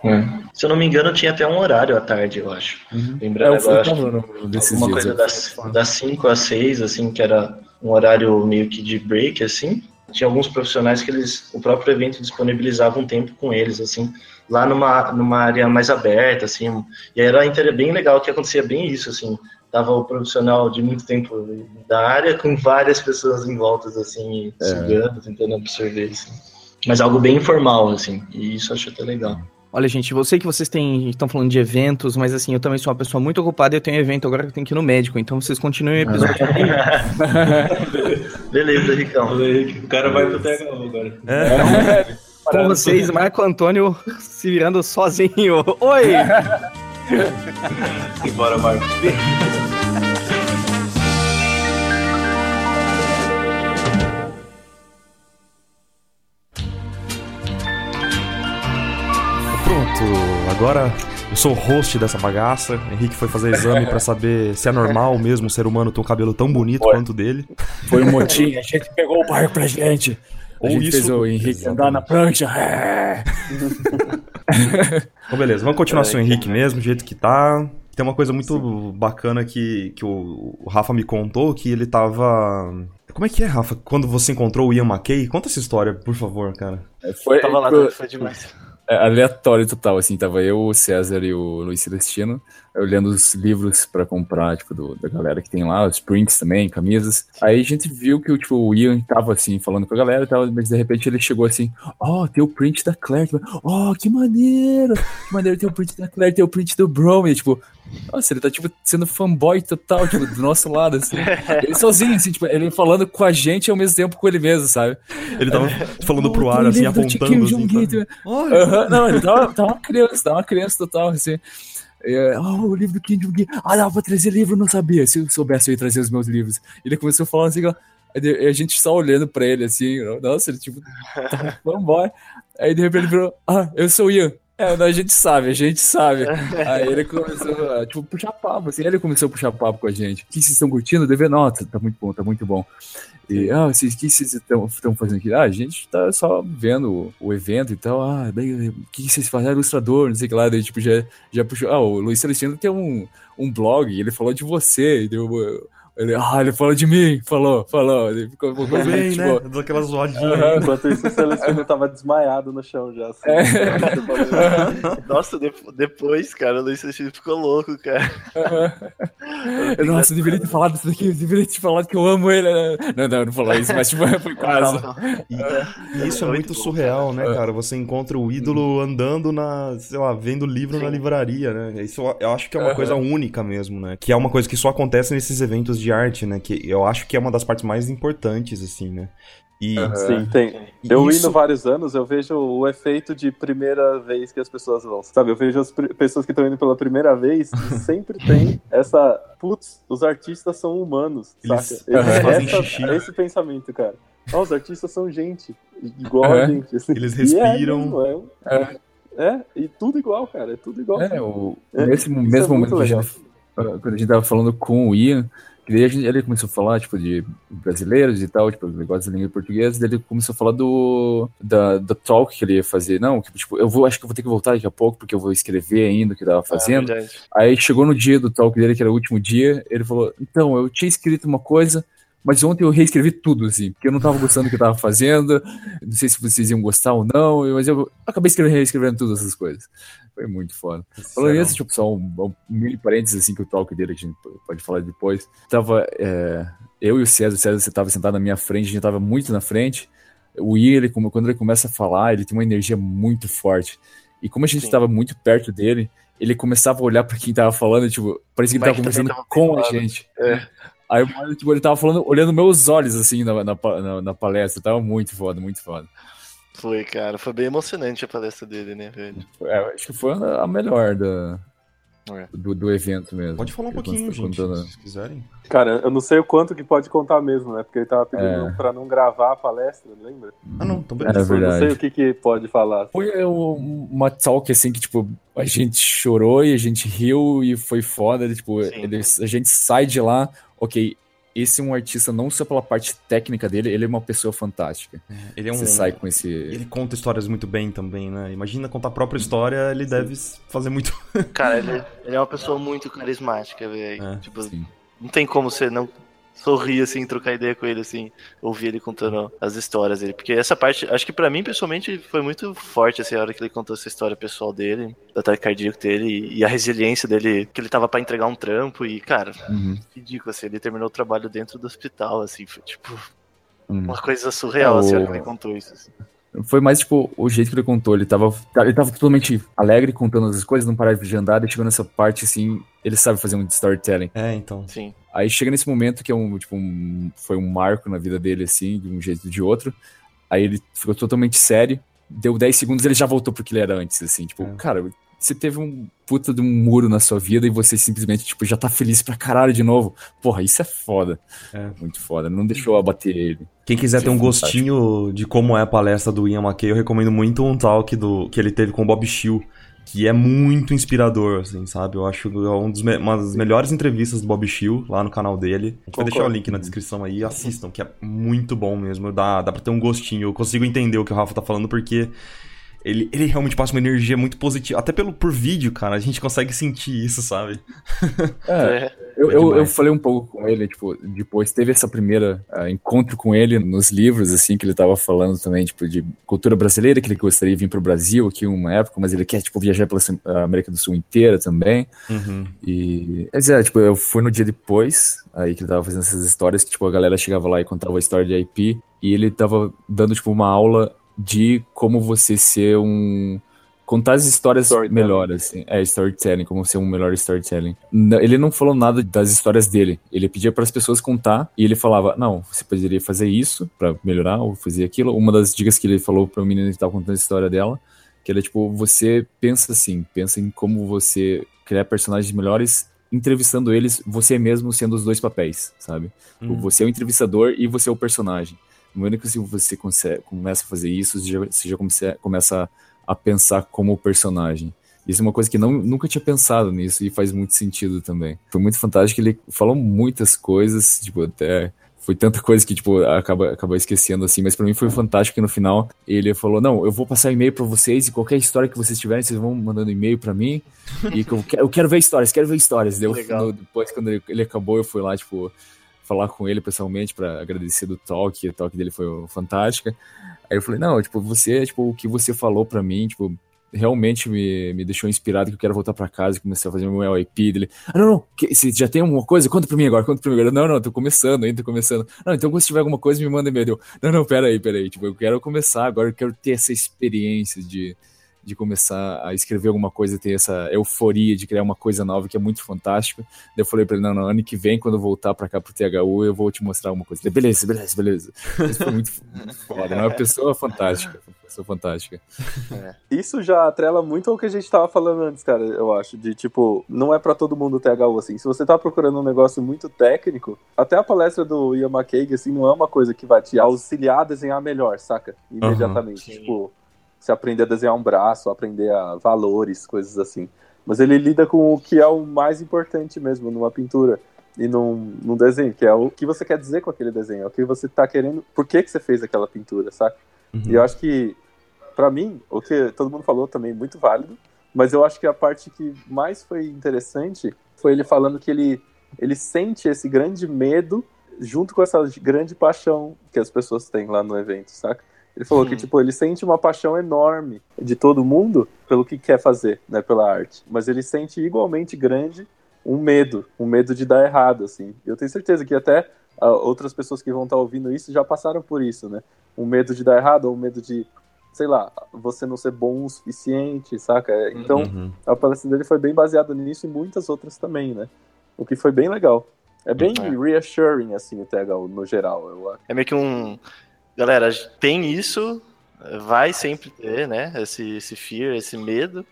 Speaker 7: Se eu não me engano, tinha até um horário à tarde, eu acho.
Speaker 5: É,
Speaker 7: Lembrando
Speaker 5: eu fui
Speaker 7: agora,
Speaker 5: dias.
Speaker 7: coisa das, das 5 às 6, assim, que era um horário meio que de break, assim. Tinha alguns profissionais que eles, o próprio evento disponibilizava um tempo com eles, assim, lá numa, numa área mais aberta, assim. E era bem legal que acontecia bem isso, assim. Tava o profissional de muito tempo da área com várias pessoas em volta, assim,
Speaker 5: É.
Speaker 7: sugando, tentando absorver, assim. Mas algo bem informal, assim. E isso eu acho até legal.
Speaker 2: Olha, gente, eu sei que vocês têm- estão falando de eventos, mas assim, eu também sou uma pessoa muito ocupada e eu tenho um evento agora que eu tenho que ir no médico, então vocês continuem o episódio.
Speaker 7: Beleza, Ricão.
Speaker 4: O cara vai pro THU agora.
Speaker 2: Com vocês, Marco Antônio se virando sozinho. Oi!
Speaker 4: Bora, Marco.
Speaker 3: Pronto, agora eu sou o host dessa bagaça. Henrique foi fazer exame pra saber se é normal mesmo o ser humano ter um cabelo tão bonito
Speaker 5: Foi.
Speaker 3: quanto o dele.
Speaker 5: Foi um motim, a gente pegou o barco pra gente. A
Speaker 3: Ou
Speaker 5: gente
Speaker 3: isso-
Speaker 5: fez o Henrique andar na prancha. É.
Speaker 3: Então, beleza, vamos continuar sem o Henrique mesmo, do jeito que tá. Tem uma coisa muito bacana que, que o, o Rafa me contou, que ele tava. Como é que é, Rafa? Quando você encontrou o Ian McKay? Conta essa história, por favor, cara.
Speaker 5: Foi,
Speaker 2: Tava lá,
Speaker 5: foi-
Speaker 2: foi demais.
Speaker 5: é, aleatório total, assim, tava eu, o César e o Luiz Celestino, olhando os livros pra comprar, tipo, do- da galera que tem lá, os prints também, camisas. Aí a gente viu que tipo, o Ian tava, assim, falando com a galera e tal, mas de repente ele chegou assim, ó, tem o print da Claire, ó, que maneiro, que maneiro, tem o print da Claire, tem o print do Brom, e tipo, nossa, ele tá, tipo, sendo fanboy total, tipo, do nosso lado, assim. Ele sozinho, assim, tipo, ele falando com a gente ao mesmo tempo com ele mesmo, sabe?
Speaker 3: Ele tava falando pro
Speaker 5: Oh,
Speaker 3: ar, assim, apontando. Assim, sabe?
Speaker 5: Aham, não, ele tava, tava uma criança, tava uma criança total, assim. É, oh, o livro do Jong-un. Ah, dava pra trazer livro, não sabia. Se eu soubesse, eu ia trazer os meus livros. Ele começou a falar assim, ó, a gente só olhando pra ele, assim, nossa, ele tipo, tava fanboy. Aí de repente ele virou, ah, eu sou o Ian. É, não, a gente sabe, a gente sabe. Aí ele começou a, tipo, puxar papo, assim, ele começou a puxar papo com a gente. O que vocês estão curtindo? Deve, nossa, tá muito bom, tá muito bom. E, ah, vocês, o que vocês estão fazendo aqui? Ah, a gente tá só vendo o, o evento e tal. Ah, bem, o que vocês fazem? Ah, ilustrador, não sei o que lá. Daí, tipo, já, já puxou. Ah, o Luiz Celestino tem um, um blog, ele falou de você. Deu, ele, ah, ele falou de mim, falou, falou. Ele ficou
Speaker 3: ficou bem, tipo, né? Deu aquela zoadinha.
Speaker 6: Uhum. Enquanto isso, o Celestino tava desmaiado no chão já. Assim,
Speaker 7: é. Nossa, depois, cara, o Luiz Celestino ficou louco, cara.
Speaker 5: Uhum. Nossa, eu deveria ter falado isso daqui, eu deveria ter falado que eu amo ele. Né? Não, não, não falou isso, mas tipo, foi quase.
Speaker 3: E, e isso é muito surreal, né, cara? Você encontra o ídolo andando na, sei lá, vendo livro Sim. na livraria, né? Isso eu acho que é uma coisa única mesmo, né? Que é uma coisa que só acontece nesses eventos de arte, né? Que eu acho que é uma das partes mais importantes, assim, né?
Speaker 6: E, uhum. Sim, tem. Eu isso... indo vários anos, eu vejo o efeito de primeira vez que as pessoas vão. Sabe, eu vejo as pessoas que estão indo pela primeira vez e sempre tem essa. Putz, os artistas são humanos,
Speaker 3: Eles,
Speaker 6: saca? Eles, essa, esse pensamento, cara. Oh, os artistas são gente, igual a gente.
Speaker 3: Assim. Eles é respiram.
Speaker 6: É, mesmo, é, é, e tudo igual, cara. É tudo igual.
Speaker 5: É, o, nesse mesmo momento que a gente, quando a gente tava falando com o Ian, e daí gente, ele começou a falar, tipo, de brasileiros e tal, tipo, negócio da língua portuguesa, daí ele começou a falar do, da, da talk que ele ia fazer. Não, que, tipo, eu vou, acho que eu vou ter que voltar daqui a pouco, porque eu vou escrever ainda o que tava ah, fazendo. É Aí chegou no dia do talk dele, que era o último dia, ele falou, então, eu tinha escrito uma coisa, mas ontem eu reescrevi tudo, assim, porque eu não tava gostando do que eu tava fazendo, não sei se vocês iam gostar ou não, mas eu acabei escrevendo, reescrevendo todas essas coisas. Foi muito foda. Falando isso, tipo, só um, um mil parênteses, assim, que o talk dele, a gente pode falar depois. Tava, é, eu e o César, o César, você tava sentado na minha frente, a gente tava muito na frente. O Ian, ele, quando ele começa a falar, ele tem uma energia muito forte. E como a gente Sim. tava muito perto dele, ele começava a olhar para quem tava falando, tipo, parecia que ele tava conversando com a gente. É. Aí tipo, ele tava falando, olhando meus olhos, assim, na, na, na, na palestra. Tava muito foda, muito foda.
Speaker 7: Foi, cara. Foi bem emocionante a palestra dele, né, velho?
Speaker 5: É, acho que foi a melhor da, é. do, do evento mesmo.
Speaker 3: Pode falar um pouquinho, gente, contando... se quiserem.
Speaker 6: Cara, eu não sei o quanto que pode contar mesmo, né? Porque ele tava pedindo é. pra não gravar a palestra, lembra?
Speaker 3: Ah, não, então
Speaker 5: beleza. É verdade.
Speaker 6: Eu não sei o que, que pode falar.
Speaker 5: Foi uma talk, assim, que, tipo, a gente chorou e a gente riu e foi foda. Tipo, a gente sai de lá, ok, esse é um artista não só pela parte técnica dele, ele é uma pessoa fantástica.
Speaker 3: É, ele é um.
Speaker 5: Você sai com esse.
Speaker 3: Ele conta histórias muito bem também, né? Imagina contar a própria história, ele Sim. deve fazer muito.
Speaker 7: Cara, ele, ele, é uma pessoa muito carismática, velho. É. Tipo, Sim. não tem como você não sorrir, assim, trocar ideia com ele, assim, ouvir ele contando as histórias dele. Porque essa parte, acho que para mim, pessoalmente, foi muito forte, assim, a hora que ele contou essa história pessoal dele, do ataque cardíaco dele e, a resiliência dele, que ele tava para entregar um trampo e, cara, uhum. ridículo, assim, ele terminou o trabalho dentro do hospital, assim, foi tipo. Uhum. Uma coisa surreal, é, assim, a hora que ele contou isso. Assim.
Speaker 5: Foi mais, tipo, o jeito que ele contou. Ele tava, ele tava totalmente alegre contando as coisas, não parava de andar, e chegou nessa parte, assim, ele sabe fazer um storytelling.
Speaker 3: É, então.
Speaker 7: Sim.
Speaker 5: Aí chega nesse momento que é um, tipo, um, foi um marco na vida dele, assim, de um jeito ou de outro. Aí ele ficou totalmente sério. Deu 10 segundos ele já voltou pro que ele era antes, assim. Tipo, é. cara, você teve um puta de um muro na sua vida e você simplesmente, tipo, já tá feliz pra caralho de novo. Porra, isso é foda. É. Muito foda. Não deixou abater ele.
Speaker 3: Quem quiser ter um gostinho de como é a palestra do Ian McKay, eu recomendo muito um talk do, que ele teve com o Bob Shill que é muito inspirador, assim, sabe? Eu acho é um dos uma das melhores entrevistas do Bob Shill lá no canal dele. A gente vai deixar o link na descrição aí, assistam, que é muito bom mesmo. Dá, dá pra ter um gostinho. Eu consigo entender o que o Rafa tá falando, porque ele, ele realmente passa uma energia muito positiva. Até pelo, por vídeo, cara, a gente consegue sentir isso, sabe?
Speaker 5: É, é. eu, eu, eu, falei um pouco com ele, tipo, depois teve essa primeira uh, encontro com ele nos livros, assim, que ele tava falando também, tipo, de cultura brasileira, que ele gostaria de vir pro Brasil aqui uma época, mas ele quer, tipo, viajar pela América do Sul inteira também. Uhum. E, mas é, tipo, eu fui no dia depois, aí que ele tava fazendo essas histórias, que, tipo, a galera chegava lá e contava a história de IP, e ele tava dando, tipo, uma aula de como você ser um contar as histórias melhores, assim. É, storytelling, como ser um melhor storytelling. Ele não falou nada das histórias dele. Ele pedia para as pessoas contar e ele falava: "Não, você poderia fazer isso para melhorar ou fazer aquilo". Uma das dicas que ele falou para o menino que estava contando a história dela, que era tipo, você pensa assim, pensa em como você criar personagens melhores entrevistando eles, você mesmo sendo os dois papéis, sabe? Hum. Você é o entrevistador e você é o personagem. No momento que você consegue, começa a fazer isso, você já, você já começa, começa a pensar como personagem. Isso é uma coisa que não, nunca tinha pensado nisso e faz muito sentido também. Foi muito fantástico, ele falou muitas coisas, tipo, até foi tanta coisa que, tipo, acaba, acaba esquecendo, assim, mas para mim foi fantástico que no final ele falou, não, eu vou passar e-mail para vocês e qualquer história que vocês tiverem, vocês vão mandando e-mail para mim e que eu, quero, eu quero ver histórias, quero ver histórias. Deu, depois, quando ele, ele acabou, eu fui lá, tipo, falar com ele pessoalmente para agradecer do talk, o talk dele foi fantástica. Aí eu falei, não, tipo, você, tipo, o que você falou para mim, tipo, realmente me, me deixou inspirado que eu quero voltar para casa e começar a fazer meu LIP dele. Ah, não, não, que, se já tem alguma coisa, conta pra mim agora, conta pra mim agora. Não, não, tô começando ainda, tô começando. Não, então quando tiver alguma coisa, me manda e-mail. Não, não, pera aí, pera aí. Tipo, eu quero começar agora, eu quero ter essa experiência de, de começar a escrever alguma coisa, ter essa euforia de criar uma coisa nova que é muito fantástico. Daí eu falei pra ele, não, não, ano que vem, quando eu voltar pra cá pro THU, eu vou te mostrar alguma coisa. Ele, beleza, beleza, beleza. Isso foi muito, muito foda, é uma pessoa fantástica, uma pessoa fantástica.
Speaker 6: É. Isso já atrela muito ao que a gente tava falando antes, cara, eu acho, de tipo, não é para todo mundo o THU, assim. Se você tá procurando um negócio muito técnico, até a palestra do Ian McKague, assim, não é uma coisa que vai te auxiliar a desenhar melhor, saca? Imediatamente. Uhum, tipo, se aprender a desenhar um braço, aprender a valores, coisas assim. Mas ele lida com o que é o mais importante mesmo numa pintura e num, num desenho, que é o que você quer dizer com aquele desenho, é o que você tá querendo, por que, que você fez aquela pintura, saca? Uhum. E eu acho que, para mim, o que todo mundo falou também é muito válido, mas eu acho que a parte que mais foi interessante foi ele falando que ele, ele sente esse grande medo junto com essa grande paixão que as pessoas têm lá no evento, saca? Ele falou Sim. que, tipo, ele sente uma paixão enorme de todo mundo pelo que quer fazer, né, pela arte. Mas ele sente igualmente grande um medo, um medo de dar errado, assim. Eu tenho certeza que até uh, outras pessoas que vão estar tá ouvindo isso já passaram por isso, né? Um medo de dar errado, ou um medo de, sei lá, você não ser bom o suficiente, saca? Então, uhum. a palestra dele foi bem baseada nisso e muitas outras também, né? O que foi bem legal. É bem é. reassuring, assim, o THU no geral, eu acho.
Speaker 7: É meio que um galera, tem isso, vai sempre ter, né? Esse, esse fear, esse medo,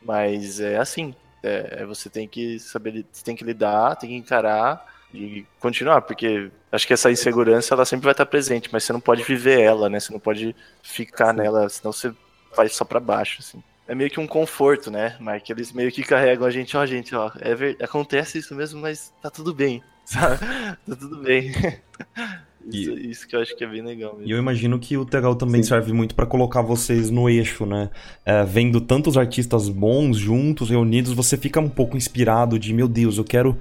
Speaker 7: mas é assim. É, é, você tem que saber, tem que lidar, tem que encarar e continuar, porque acho que essa insegurança ela sempre vai estar presente, mas você não pode viver ela, né? Você não pode ficar nela, senão você vai só para baixo, assim. É meio que um conforto, né, Mike? Eles meio que carregam a gente, ó, gente, ó, é ver... acontece isso mesmo, mas tá tudo bem, sabe? tá tudo bem. Isso, e, isso que eu acho que é bem legal mesmo.
Speaker 3: E eu imagino que o Tegal também Sim. serve muito para colocar vocês no eixo, né? É, vendo tantos artistas bons juntos, reunidos, você fica um pouco inspirado de, meu Deus, eu quero.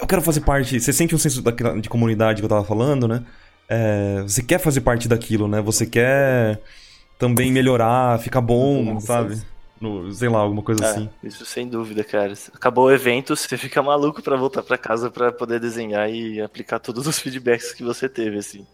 Speaker 3: Eu quero fazer parte. Você sente um senso de comunidade que eu tava falando, né? É, você quer fazer parte daquilo, né? Você quer também melhorar, ficar bom, sabe? No, sei lá, alguma coisa é, assim.
Speaker 7: Isso sem dúvida, cara. Acabou o evento, você fica maluco para voltar para casa para poder desenhar e aplicar todos os feedbacks que você teve, assim.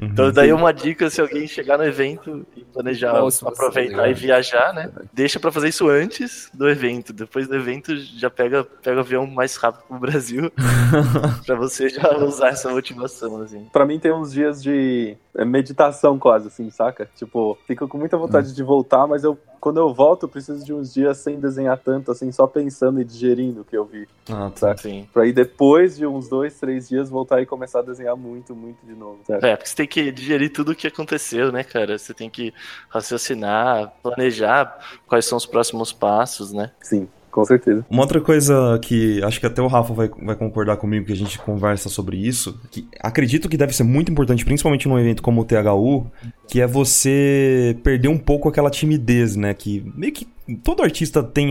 Speaker 7: Uhum. Então, daí uma dica: se alguém chegar no evento e planejar Nossa, aproveitar e viajar, né? Deixa para fazer isso antes do evento. Depois do evento, já pega, pega o avião mais rápido pro Brasil para você já usar essa motivação, assim.
Speaker 6: Pra mim, tem uns dias de é, meditação quase, assim, saca? Tipo, fico com muita vontade uhum. de voltar, mas eu quando eu volto, eu preciso de uns dias sem desenhar tanto, assim, só pensando e digerindo o que eu vi.
Speaker 7: Ah, tá. Sim.
Speaker 6: Pra ir depois de uns dois, três dias voltar e começar a desenhar muito, muito de novo.
Speaker 7: É, porque você tem que digerir tudo o que aconteceu, né, cara? Você tem que raciocinar, planejar quais são os próximos passos, né?
Speaker 6: Sim com certeza.
Speaker 3: Uma outra coisa que acho que até o Rafa vai, vai concordar comigo que a gente conversa sobre isso, que acredito que deve ser muito importante, principalmente num evento como o THU, que é você perder um pouco aquela timidez, né? Que meio que todo artista tem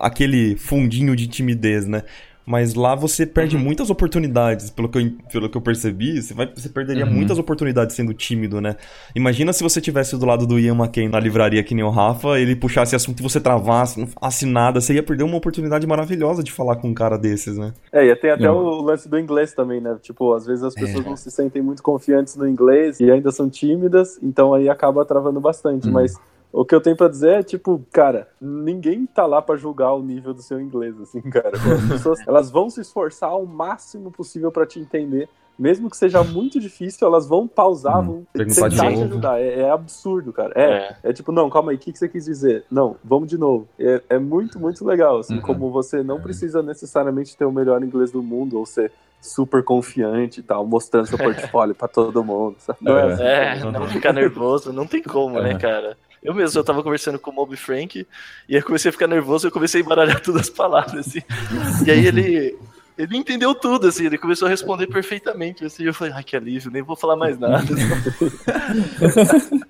Speaker 3: aquele fundinho de timidez, né? Mas lá você perde uhum. muitas oportunidades, pelo que eu, pelo que eu percebi, você, vai, você perderia uhum. muitas oportunidades sendo tímido, né? Imagina se você tivesse do lado do Ian McKay na livraria que nem o Rafa, ele puxasse assunto e você travasse, não falasse nada, você ia perder uma oportunidade maravilhosa de falar com um cara desses, né?
Speaker 6: É, e tem até não. o lance do inglês também, né? Tipo, às vezes as pessoas é. não se sentem muito confiantes no inglês e ainda são tímidas, então aí acaba travando bastante, uhum. mas o que eu tenho para dizer é, tipo, cara, ninguém tá lá para julgar o nível do seu inglês, assim, cara. As pessoas, elas vão se esforçar ao máximo possível para te entender, mesmo que seja muito difícil, elas vão pausar, hum, vão tentar te ajudar. É, é, absurdo, cara. É, é, é. tipo, não, calma aí, o que, que você quis dizer? Não, vamos de novo. É, é muito, muito legal, assim, uhum. como você não precisa necessariamente ter o melhor inglês do mundo ou ser super confiante e tal, mostrando seu portfólio para todo mundo. Sabe?
Speaker 7: Não é, é, não ficar nervoso, não tem como, né, cara? Eu mesmo, eu tava conversando com o Mob Frank, e eu comecei a ficar nervoso, eu comecei a embaralhar todas as palavras, assim. E aí ele, ele entendeu tudo, assim, ele começou a responder perfeitamente, assim, eu falei, ai, que alívio, nem vou falar mais nada.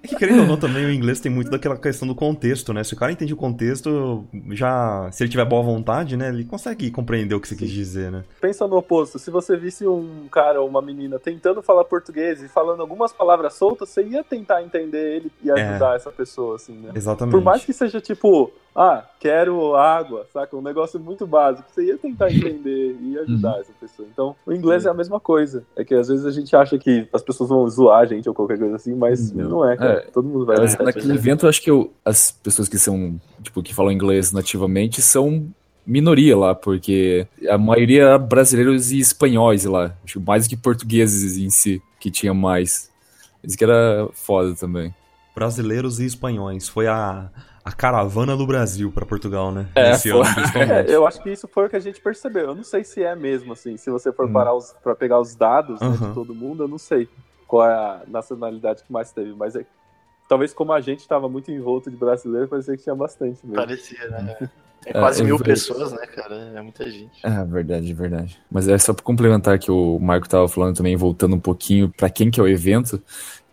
Speaker 3: É que querendo ou não, também o inglês tem muito daquela questão do contexto, né? Se o cara entende o contexto, já. Se ele tiver boa vontade, né? Ele consegue compreender o que você quis dizer, né?
Speaker 6: Pensa no oposto, se você visse um cara ou uma menina tentando falar português e falando algumas palavras soltas, você ia tentar entender ele e ajudar essa pessoa, assim, né?
Speaker 3: Exatamente.
Speaker 6: Por mais que seja tipo, ah, quero água, saca? Um negócio muito básico. Você ia tentar entender e ajudar essa pessoa. Então, o inglês é a mesma coisa. É que às vezes a gente acha que as pessoas vão zoar a gente ou qualquer coisa assim, mas não é, cara. Todo mundo vai.
Speaker 5: Mas naquele evento, acho que eu- as pessoas que são, tipo, que falam inglês nativamente são minoria lá, porque a maioria era brasileiros e espanhóis lá. Acho mais do que portugueses em si, que tinha mais. Isso que era foda também.
Speaker 3: Brasileiros e espanhóis. Foi a, a caravana do Brasil pra Portugal, né?
Speaker 5: É,
Speaker 3: Esse
Speaker 5: foi.
Speaker 3: ano, principalmente.
Speaker 6: É, eu acho que isso foi o que a gente percebeu. Eu não sei se é mesmo assim. Se você for
Speaker 3: Hum.
Speaker 6: parar os, pra pegar os dados né, de todo mundo, eu não sei qual é a nacionalidade que mais teve. Mas é, talvez como a gente estava muito envolto de brasileiro, parecia que tinha bastante mesmo.
Speaker 7: Parecia, né? Tem
Speaker 5: É,
Speaker 7: quase
Speaker 5: eu
Speaker 7: mil
Speaker 5: vejo.
Speaker 7: pessoas, né, cara? É muita gente.
Speaker 5: Ah, verdade, verdade. Mas é só pra complementar que o Marco tava falando também, voltando um pouquinho pra quem que é o evento,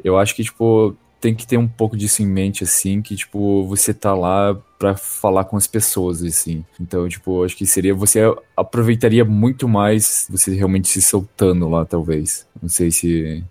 Speaker 5: eu acho que, tipo, tem que ter um pouco disso em mente, assim, que, tipo, você tá lá pra falar com as pessoas, assim. Então, tipo, acho que seria, você aproveitaria muito mais você realmente se soltando lá, talvez. Não sei se...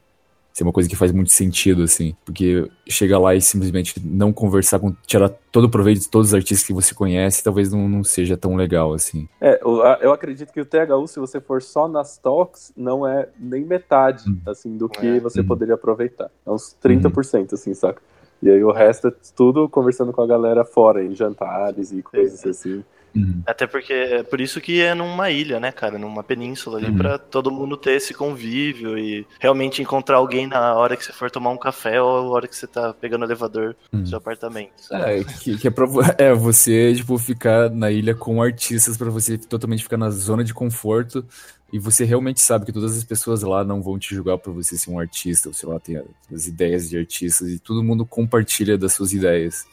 Speaker 5: se é uma coisa que faz muito sentido, assim. Porque chegar lá e simplesmente não conversar com. tirar todo o proveito de todos os artistas que você conhece, talvez não, não seja tão legal, assim.
Speaker 6: É, a- eu acredito que o THU, se você for só nas talks, não é nem metade,
Speaker 5: Hum.
Speaker 6: assim, do que
Speaker 7: É.
Speaker 6: você
Speaker 5: Uhum.
Speaker 6: poderia aproveitar. É uns 30%, assim, saca? E aí o resto é tudo conversando com a galera fora, em jantares e coisas assim.
Speaker 5: Uhum.
Speaker 7: Até porque é por isso que é numa ilha, né, cara? Numa península ali,
Speaker 5: Uhum.
Speaker 7: pra todo mundo ter esse convívio e realmente encontrar alguém na hora que você for tomar um café ou na hora que você tá pegando o elevador
Speaker 5: Uhum.
Speaker 7: do seu apartamento.
Speaker 5: É, que, que é, pra, é você, tipo, ficar na ilha com artistas pra você totalmente ficar na zona de conforto e você realmente sabe que todas as pessoas lá não vão te julgar por você ser um artista, ou sei lá, tem as ideias de artistas e todo mundo compartilha das suas ideias.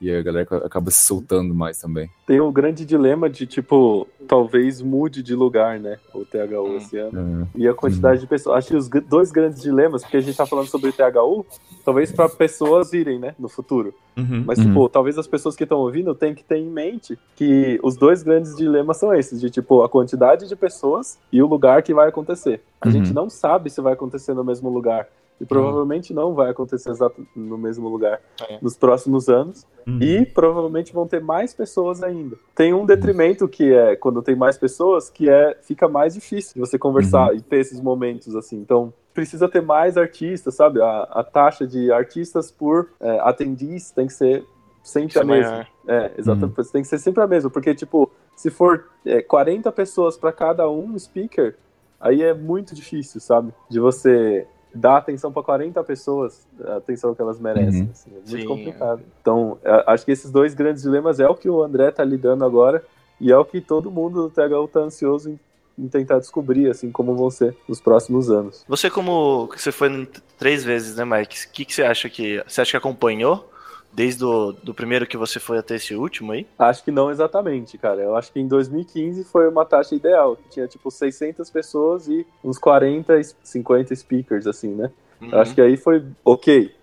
Speaker 5: E a galera ca- acaba se soltando mais também.
Speaker 6: Tem o grande dilema de, tipo, talvez mude de lugar, né? O THU
Speaker 7: Hum.
Speaker 6: esse ano.
Speaker 5: É,
Speaker 6: E a quantidade de pessoas. Acho que os dois grandes dilemas, porque a gente tá falando sobre o THU, talvez para pessoas irem, né, no futuro.
Speaker 3: Uhum.
Speaker 6: Mas,
Speaker 5: Uhum.
Speaker 6: tipo, talvez as pessoas que estão ouvindo tenham que ter em mente que os dois grandes dilemas são esses, de, tipo, a quantidade de pessoas e o lugar que vai acontecer. A
Speaker 5: Uhum.
Speaker 6: gente não sabe se vai acontecer no mesmo lugar. E provavelmente não vai acontecer exato no mesmo lugar
Speaker 7: É.
Speaker 6: nos próximos anos.
Speaker 3: Uhum.
Speaker 6: E provavelmente vão ter mais pessoas ainda. Tem um detrimento que é, quando tem mais pessoas, que é fica mais difícil de você conversar e ter esses momentos assim. Então, precisa ter mais artistas, sabe? A, a taxa de artistas por é, attendees tem que ser sempre
Speaker 7: Isso
Speaker 6: a
Speaker 7: é
Speaker 6: mesma.
Speaker 7: maior.
Speaker 6: É, exatamente. Tem que ser sempre a mesma, porque, tipo, se for é, 40 pessoas para cada um speaker, aí é muito difícil, sabe? De você dar atenção para 40 pessoas, a atenção que elas merecem.
Speaker 5: Uhum.
Speaker 6: assim, é muito
Speaker 7: Sim.
Speaker 6: complicado. Então, é, acho que esses dois grandes dilemas é o que o André tá lidando agora e é o que todo mundo do THU tá ansioso em, em tentar descobrir, assim, como vão ser nos próximos anos.
Speaker 7: Você como você foi três vezes, né, Mike? O que, que você acha que você acha que acompanhou desde o do primeiro que você foi até esse último aí?
Speaker 6: Acho que não exatamente, cara. Eu acho que em 2015 foi uma taxa ideal, que tinha tipo 600 pessoas e uns 40, 50 speakers, assim, né?
Speaker 7: Uhum.
Speaker 6: Eu acho que aí foi ok.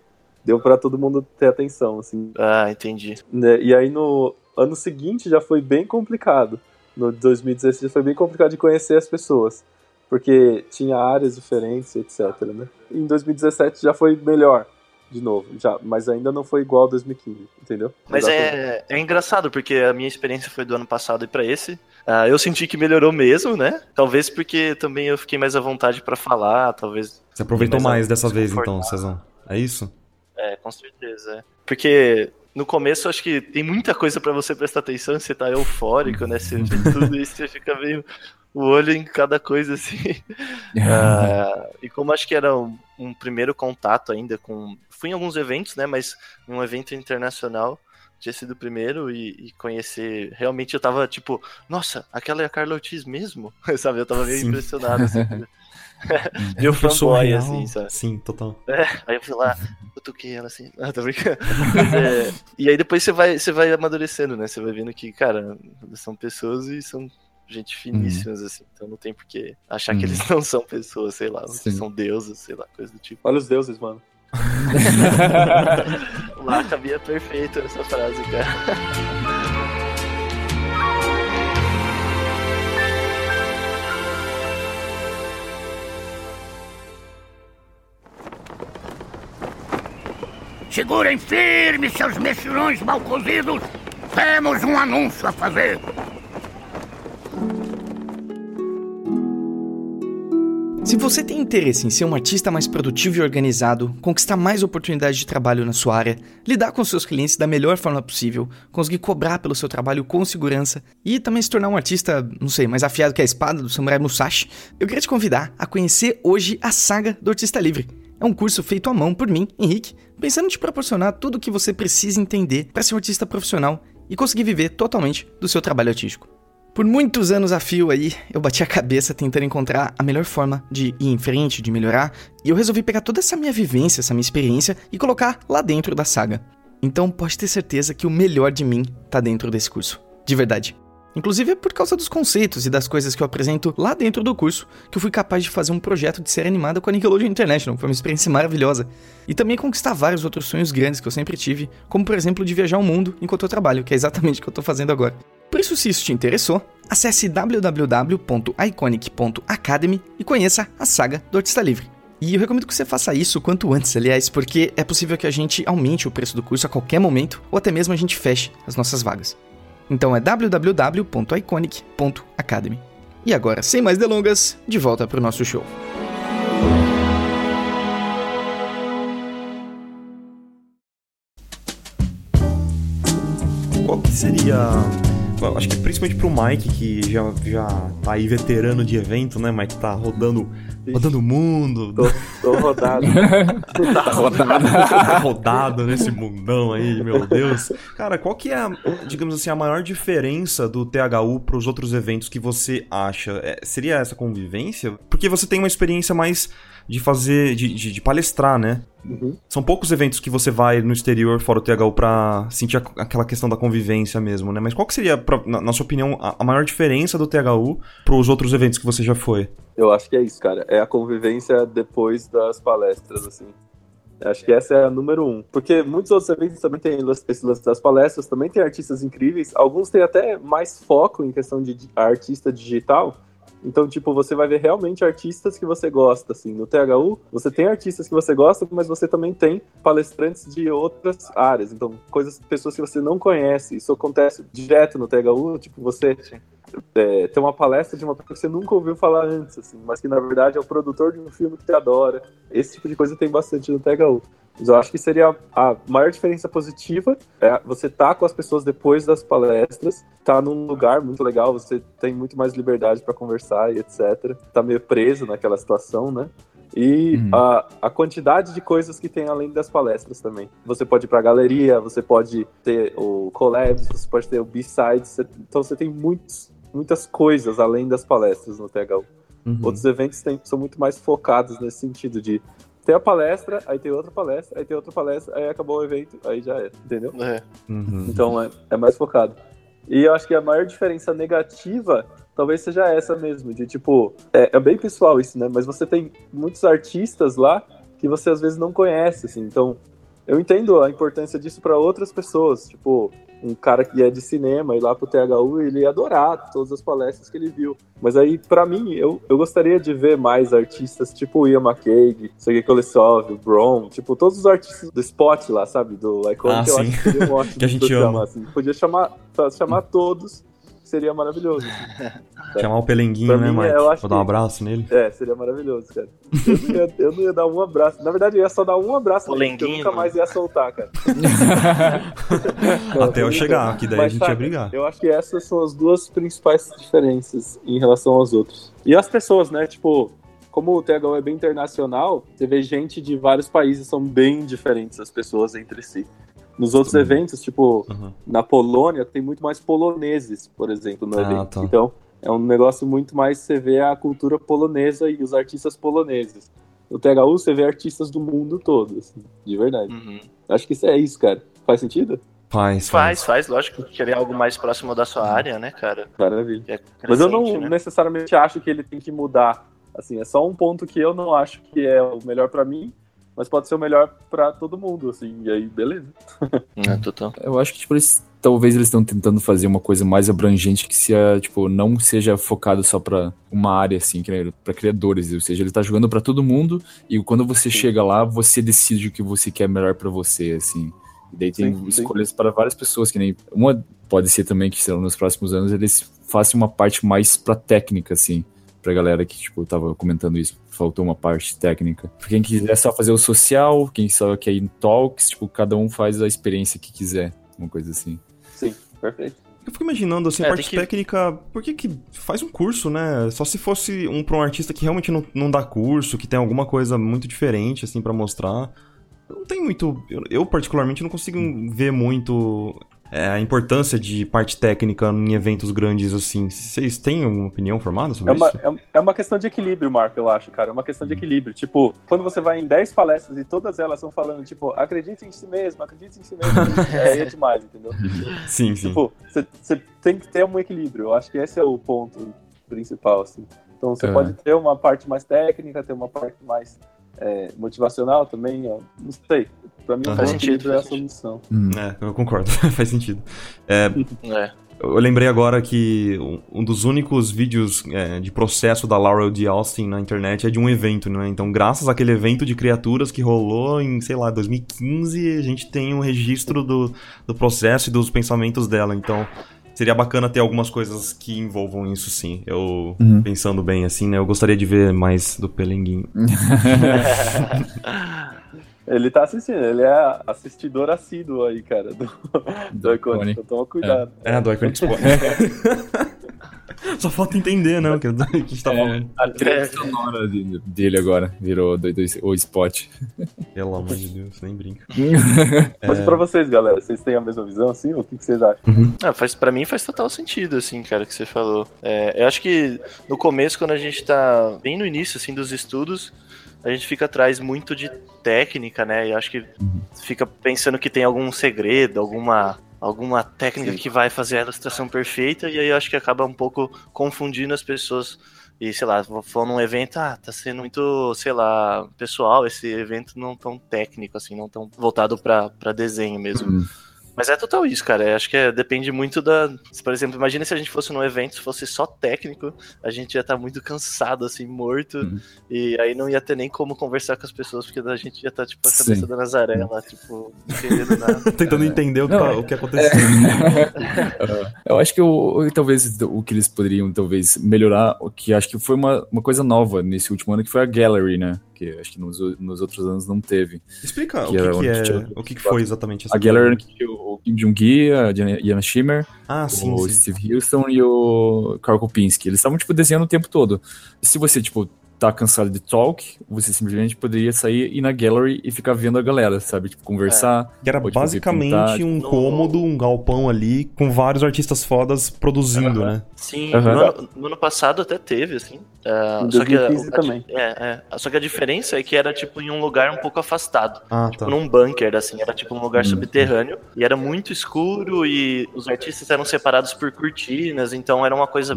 Speaker 6: Deu pra todo mundo ter atenção, assim.
Speaker 7: Ah, entendi.
Speaker 6: né? E aí no ano seguinte já foi bem complicado. No 2016 foi bem complicado de conhecer as pessoas. Porque tinha áreas diferentes, etc, né? Em 2017 já foi melhor, de novo. Já, mas ainda não foi igual a 2015, entendeu?
Speaker 7: Mas
Speaker 6: Exatamente.
Speaker 7: é, é engraçado, porque a minha experiência foi do ano passado e pra esse. Ah, eu senti que melhorou mesmo, né? Talvez porque também eu fiquei mais à vontade pra falar, talvez.
Speaker 3: Você aproveitou
Speaker 7: Mas é
Speaker 3: mais dessa vez, então. Cezão. É isso?
Speaker 7: É, com certeza. é. Porque no começo acho que tem muita coisa pra você prestar atenção, você tá eufórico, né? Você vê tudo isso, você fica meio o olho em cada coisa assim. Ah, e como acho que era um, um primeiro contato ainda com. Fui em alguns eventos, né? Mas em um evento internacional tinha sido o primeiro e, e conhecer. Realmente eu tava tipo, nossa, aquela é a Carla Ortiz mesmo? sabe? Eu tava meio
Speaker 3: Sim.
Speaker 7: impressionado, assim.
Speaker 3: É
Speaker 7: Meu
Speaker 3: uma pessoa
Speaker 7: fanboy,
Speaker 3: real.
Speaker 7: assim, sabe?
Speaker 3: Sim, total.
Speaker 7: Aí eu fui lá,
Speaker 8: cutuquei ela assim. Ah, tô brincando. É, e aí depois você vai, você vai amadurecendo, né? Você vai vendo que, cara, são pessoas e são gente finíssimas, uhum. assim. Então não tem por que achar uhum. que eles não são pessoas, sei lá, são deuses, sei lá, coisa do tipo.
Speaker 6: Olha os deuses, mano.
Speaker 8: Lá cabia perfeito essa frase, cara.
Speaker 1: Segurem firme seus mexilhões mal cozidos. Temos um anúncio a fazer.
Speaker 2: Se você tem interesse em ser um artista mais produtivo e organizado, conquistar mais oportunidades de trabalho na sua área, lidar com seus clientes da melhor forma possível, conseguir cobrar pelo seu trabalho com segurança e também se tornar um artista, não sei, mais afiado que a espada do Samurai Musashi, eu queria te convidar a conhecer hoje a saga do Artista Livre. É um curso feito à mão por mim, Henrique, pensando em te proporcionar tudo o que você precisa entender para ser um artista profissional e conseguir viver totalmente do seu trabalho artístico. Por muitos anos a fio aí, eu bati a cabeça tentando encontrar a melhor forma de ir em frente, de melhorar, e eu resolvi pegar toda essa minha vivência, essa minha experiência e colocar lá dentro da saga. Então pode ter certeza que o melhor de mim tá dentro desse curso. De verdade. Inclusive é por causa dos conceitos e das coisas que eu apresento lá dentro do curso que eu fui capaz de fazer um projeto de série animada com a Nickelodeon International. Foi uma experiência maravilhosa. E também conquistar vários outros sonhos grandes que eu sempre tive, como por exemplo de viajar o mundo enquanto eu trabalho, que é exatamente o que eu tô fazendo agora. Por isso, se isso te interessou, acesse www.iconic.academy e conheça a saga do Artista Livre. E eu recomendo que você faça isso quanto antes, aliás, porque é possível que a gente aumente o preço do curso a qualquer momento ou até mesmo a gente feche as nossas vagas. Então é www.iconic.academy. E agora, sem mais delongas, de volta para o nosso show.
Speaker 3: Qual que seria acho que principalmente pro Mike, que já, já tá aí veterano de evento, né? Mike tá rodando rodando o mundo.
Speaker 6: Tô, tô rodado.
Speaker 3: tá rodado. tá rodado nesse mundão aí, meu Deus. Cara, qual que é, a, digamos assim, a maior diferença do THU para os outros eventos que você acha? É, seria essa convivência? Porque você tem uma experiência mais de fazer, de, de, de palestrar, né? Uhum. São poucos eventos que você vai no exterior, fora o THU, pra sentir a, aquela questão da convivência mesmo, né? Mas qual que seria, pra, na, na, sua opinião, a, a, maior diferença do THU pros outros eventos que você já foi?
Speaker 6: Eu acho que é isso, cara. É a convivência depois das palestras, assim. Acho que essa é a número um. Porque muitos outros eventos também têm esse lance das palestras, também tem artistas incríveis. Alguns têm até mais foco em questão de artista digital, então, tipo, você vai ver realmente artistas que você gosta, assim. No THU, você tem artistas que você gosta, mas você também tem palestrantes de outras áreas. Então, coisas, pessoas que você não conhece. Isso acontece direto no THU, tipo, você é, tem uma palestra de uma pessoa que você nunca ouviu falar antes, assim, mas que na verdade é o produtor de um filme que você adora. Esse tipo de coisa tem bastante no THU. Mas eu acho que seria a maior diferença positiva é você tá com as pessoas depois das palestras, tá num lugar muito legal, você tem muito mais liberdade para conversar e etc. Tá meio preso naquela situação, né? E uhum. a, a quantidade de coisas que tem além das palestras também. Você pode ir pra galeria, você pode ter o collabs, você pode ter o B-sides, então você tem muitos, muitas coisas além das palestras no THU. Uhum. Outros eventos tem, são muito mais focados nesse sentido de tem a palestra, aí tem outra palestra, aí tem outra palestra, aí acabou o evento, aí já é, entendeu? É. Uhum. Então é, é mais focado. E eu acho que a maior diferença negativa talvez seja essa mesmo, de tipo, é, é, bem pessoal isso, né? Mas você tem muitos artistas lá que você às vezes não conhece, assim. Então, eu entendo a importância disso para outras pessoas, tipo, um cara que é de cinema e lá pro THU, ele ia adorar todas as palestras que ele viu. Mas aí, para mim, eu, eu gostaria de ver mais artistas tipo o Ian McCaig, Sergei Kolesov, o Bron, tipo, todos os artistas do Spot lá, sabe? Do Icon,
Speaker 3: ah, que eu acho que seria um ótimo que a gente ama.
Speaker 6: assim. Podia chamar, chamar todos seria maravilhoso. Assim.
Speaker 3: Chamar o Pelenguinho, né, Mike? Eu acho Vou dar um abraço nele.
Speaker 6: É, seria maravilhoso, cara. Eu não, ia, eu não ia dar um abraço. Na verdade, eu ia só dar um abraço nele, eu nunca mais ia soltar, cara.
Speaker 3: Até eu chegar, que daí Mas, a gente sabe, ia brigar.
Speaker 6: Eu acho que essas são as duas principais diferenças em relação aos outros. E as pessoas, né? Tipo, como o THU é bem internacional, você vê gente de vários países, são bem diferentes as pessoas entre si. Nos outros eventos, tipo, uhum. na Polônia, tem muito mais poloneses, por exemplo, no ah, evento. Tá. Então, é um negócio muito mais você vê a cultura polonesa e os artistas poloneses. no THU você vê artistas do mundo todo, assim, de verdade.
Speaker 7: Uhum.
Speaker 6: Acho que isso é isso, cara. Faz sentido?
Speaker 3: Faz,
Speaker 7: Faz, faz, lógico. Querer algo mais próximo da sua área, né, cara?
Speaker 6: Maravilha.
Speaker 7: É
Speaker 6: Mas eu não
Speaker 7: né?
Speaker 6: necessariamente acho que ele tem que mudar. Assim, é só um ponto que eu não acho que é o melhor pra mim, mas pode ser o melhor pra todo mundo, assim. E aí, beleza.
Speaker 7: É, total.
Speaker 5: Eu acho que, tipo, eles, talvez eles estão tentando fazer uma coisa mais abrangente que se, tipo, não seja focado só pra uma área, assim, que pra criadores. Ou seja, ele tá jogando pra todo mundo e quando você chega lá, você decide o que você quer melhor pra você, assim. E daí tem
Speaker 6: Sim, sim.
Speaker 5: escolhas para várias pessoas, que nem... Uma pode ser também que, sei lá, nos próximos anos eles façam uma parte mais pra técnica, assim. Pra galera que, tipo, tava comentando isso, faltou uma parte técnica. Pra quem quiser só fazer o social, quem só quer ir em talks, tipo, cada um faz a experiência que quiser, uma coisa assim.
Speaker 6: Sim, perfeito.
Speaker 3: Eu fico imaginando, assim,
Speaker 7: É,
Speaker 3: parte
Speaker 7: tem que-
Speaker 3: técnica, por que que faz um curso, né? Só se fosse um pra um artista que realmente não, não dá curso, que tem alguma coisa muito diferente, assim, pra mostrar. Não tem muito... Eu, eu, particularmente, não consigo ver muito é, a importância de parte técnica em eventos grandes, assim. Vocês têm alguma opinião formada sobre
Speaker 6: É uma,
Speaker 3: isso?
Speaker 6: é, é uma questão de equilíbrio, Marco, eu acho, cara. É uma questão de equilíbrio. Tipo, quando você vai em 10 palestras e todas elas estão falando, tipo, acredite em si mesmo, acredite em si mesmo, aí é demais, entendeu?
Speaker 3: Sim, sim.
Speaker 6: Tipo, você você tem que ter um equilíbrio. Eu acho que esse é o ponto principal, assim. Então você
Speaker 5: É.
Speaker 6: pode ter uma parte mais técnica, ter uma parte mais é, motivacional também, ó. não sei. Pra mim,
Speaker 7: Faz sentido,
Speaker 6: equilíbrio é a
Speaker 7: faz sentido.
Speaker 6: solução.
Speaker 3: É, eu concordo, faz sentido. É,
Speaker 7: É.
Speaker 3: Eu lembrei agora que um- dos únicos vídeos é, de processo da Laurel D. Austin na internet é de um evento, né? Então, graças àquele evento de criaturas que rolou em, sei lá, 2015, a gente tem um registro do, do processo e dos pensamentos dela. Então, seria bacana ter algumas coisas que envolvam isso, sim. Eu,
Speaker 5: Uhum.
Speaker 3: pensando bem assim, né? Eu gostaria de ver mais do Pelenguinho.
Speaker 6: Ele tá assistindo, ele é assistidor assíduo aí, cara, do, do Iconic. Então toma cuidado.
Speaker 3: É, do Iconic Spot. Só falta entender, né? O que a gente tá falando.
Speaker 5: A trilha sonora de- dele agora virou do, do, o spot.
Speaker 3: Pelo amor de Deus, nem brinca.
Speaker 6: Mas
Speaker 3: É.
Speaker 6: pra vocês, galera, vocês têm a mesma visão, assim? O que, que vocês acham?
Speaker 7: Ah, faz, pra mim faz total sentido, assim, cara, que você falou. É, eu acho que no começo, quando a gente tá bem no início, assim, dos estudos, a gente fica atrás muito de técnica, né? E acho que fica pensando que tem algum segredo, alguma, alguma técnica que vai fazer a ilustração perfeita, e aí acho que acaba um pouco confundindo as pessoas. E, sei lá, for num evento, ah, tá sendo muito, sei lá, pessoal, esse evento não tão técnico, assim, não tão voltado pra desenho mesmo.
Speaker 5: Hum.
Speaker 7: Mas é total isso, cara. Eu acho que é- depende muito da. se, Por exemplo, imagina se a gente fosse num evento, se fosse só técnico, a gente ia estar muito cansado, assim, morto.
Speaker 5: Uhum.
Speaker 7: E aí não ia ter nem como conversar com as pessoas, porque a gente ia estar, tipo, a cabeça
Speaker 5: Sim.
Speaker 7: da Nazaré lá, tipo, não entendendo nada.
Speaker 3: Tentando entender o que,
Speaker 5: Não,
Speaker 3: tá- o que aconteceu.
Speaker 5: Eu acho que o, o- talvez o que eles poderiam talvez melhorar, o que acho que foi uma, uma coisa nova nesse último ano, que foi a Gallery, né? Que acho que nos, nos outros anos não teve.
Speaker 3: Explica o
Speaker 5: Que
Speaker 3: que,
Speaker 5: era
Speaker 3: que
Speaker 5: onde
Speaker 3: é,
Speaker 5: tinha-
Speaker 3: o que, que foi exatamente essa
Speaker 5: A que tinha o Kim Jong-gi, a Diana Schimmer,
Speaker 3: Ah, sim,
Speaker 5: o
Speaker 3: sim.
Speaker 5: Steve Houston e o Carl Kopinski. Eles estavam, tipo, desenhando o tempo todo. E se você, tipo, tá cansado de talk, você simplesmente poderia sair, ir na gallery e ficar vendo a galera, sabe? Tipo, conversar.
Speaker 3: Que era basicamente
Speaker 5: pintar,
Speaker 3: um cômodo, um galpão ali, com vários artistas fodas produzindo, né?
Speaker 7: Sim,
Speaker 5: Aham.
Speaker 7: no, ano, no ano passado até teve, assim.
Speaker 6: Em
Speaker 7: só que a-
Speaker 6: 2015
Speaker 7: a-
Speaker 6: também.
Speaker 7: É, é. Só que a diferença é que era, tipo, em um lugar um pouco afastado.
Speaker 3: Ah, tá.
Speaker 7: tipo, num bunker, assim, era tipo um lugar subterrâneo, e era muito escuro, e os artistas eram separados por cortinas, então era uma coisa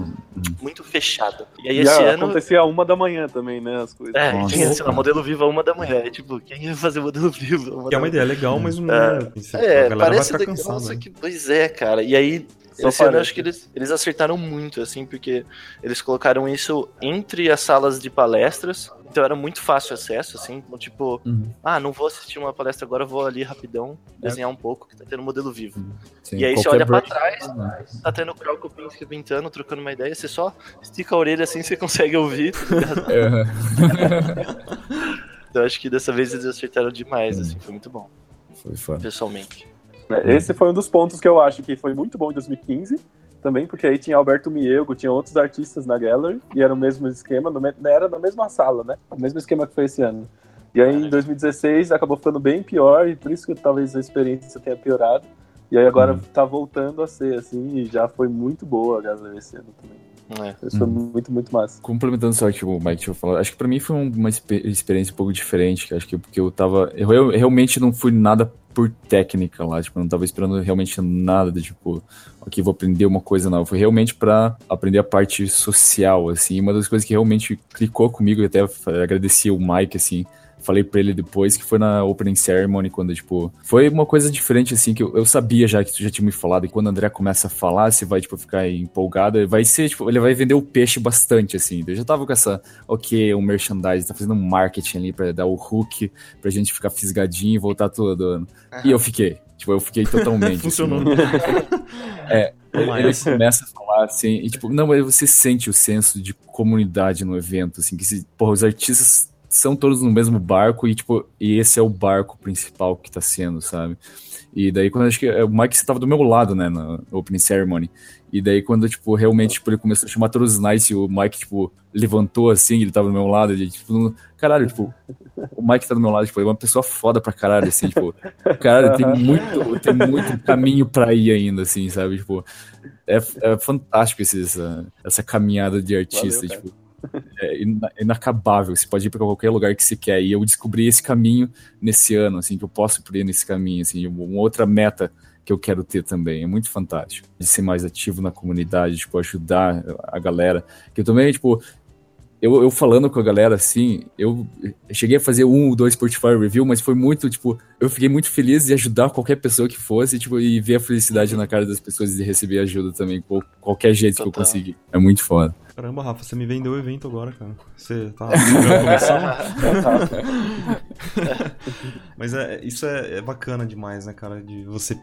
Speaker 7: muito fechada. E aí
Speaker 6: E
Speaker 7: esse
Speaker 6: a-
Speaker 7: ano.
Speaker 6: acontecia a uma da manhã também, né? As coisas.
Speaker 7: É,
Speaker 5: Nossa.
Speaker 7: tinha, sei lá, modelo vivo a uma da manhã. E, tipo, quem ia fazer modelo vivo? a uma
Speaker 3: Que é uma ideia legal, mas não
Speaker 7: É.
Speaker 3: é.
Speaker 7: É,
Speaker 3: a galera vai
Speaker 7: parece
Speaker 3: ficar cansada.
Speaker 7: só
Speaker 3: né?
Speaker 7: que, pois é, cara. E aí, esse ano eu acho que eles, eles acertaram muito, assim, porque eles colocaram isso entre as salas de palestras, então era muito fácil acesso, assim, então, tipo,
Speaker 5: Uhum.
Speaker 7: ah, não vou assistir uma palestra agora, vou ali rapidão desenhar um pouco, que tá tendo modelo vivo.
Speaker 5: Sim,
Speaker 7: E aí você olha pra
Speaker 5: break-
Speaker 7: trás, tá tendo o Krau Kopinski pintando, trocando uma ideia, você só estica a orelha assim, você consegue ouvir.
Speaker 5: É,
Speaker 7: então acho que dessa vez eles acertaram demais, assim, foi muito bom,
Speaker 5: foi foda.
Speaker 7: pessoalmente.
Speaker 6: É, Esse foi um dos pontos que eu acho que foi muito bom em 2015, também, porque aí tinha Alberto Miego, tinha outros artistas na gallery, e era o mesmo esquema, no me- era na mesma sala, né? O mesmo esquema que foi esse ano. E aí em 2016 acabou ficando bem pior, e por isso que talvez a experiência tenha piorado. E aí agora
Speaker 5: Uhum.
Speaker 6: tá voltando a ser assim, e já foi muito boa a gallery esse ano também. É. Isso foi muito, muito massa.
Speaker 5: Complementando só o que o Mike tinha falado, acho que pra mim foi uma experiência um pouco diferente, acho que porque eu tava. Eu realmente não fui nada por técnica lá, tipo, eu não tava esperando realmente nada de tipo, ok, vou aprender uma coisa nova. Foi realmente para aprender a parte social, assim, uma das coisas que realmente clicou comigo, e até agradeci o Mike, assim, falei pra ele depois que foi na Opening Ceremony, quando, tipo, foi uma coisa diferente, assim, que eu, eu sabia já que tu já tinha me falado, e quando o André começa a falar, você vai, tipo, ficar empolgado, vai ser, tipo, ele vai vender o peixe bastante, assim. Eu já tava com essa, ok, um merchandise, tá fazendo um marketing ali pra dar o hook, pra gente ficar fisgadinho e voltar todo ano. E eu fiquei. Tipo, eu fiquei totalmente. Assim,
Speaker 3: Funcionou.
Speaker 5: Assim, é, ele começa a falar assim, e tipo, não, mas você sente o senso de comunidade no evento, assim, que se, porra, os artistas são todos no mesmo barco e, tipo, e esse é o barco principal que tá sendo, sabe? E daí, quando acho que o Mike estava do meu lado, né, na Opening Ceremony. E daí, quando, tipo, realmente, tipo, ele começou a chamar todos os Knights e o Mike, tipo, levantou assim, ele tava do meu lado, ele, tipo, caralho, tipo, o Mike tá do meu lado, tipo, é uma pessoa foda pra caralho, assim, tipo, caralho, tem muito, tem muito caminho pra ir ainda, assim, sabe? Tipo, é, é fantástico esse, essa, essa caminhada de artista, Valeu, tipo é inacabável. Você pode ir para qualquer lugar que você quer. E eu descobri esse caminho nesse ano, assim, que eu posso ir nesse caminho, assim, uma outra meta que eu quero ter também. É muito fantástico. De ser mais ativo na comunidade, tipo, ajudar a galera. Que eu também, tipo, eu, eu falando com a galera assim, eu cheguei a fazer um ou dois portfólio review, mas foi muito, tipo, eu fiquei muito feliz de ajudar qualquer pessoa que fosse, tipo, e ver a felicidade na cara das pessoas de receber ajuda também, por qualquer jeito Total. que eu consegui. É muito foda.
Speaker 3: Caramba, Rafa, você me vendeu o evento agora, cara. Você tá? Mas é, isso é, é, bacana demais, né, cara? De você.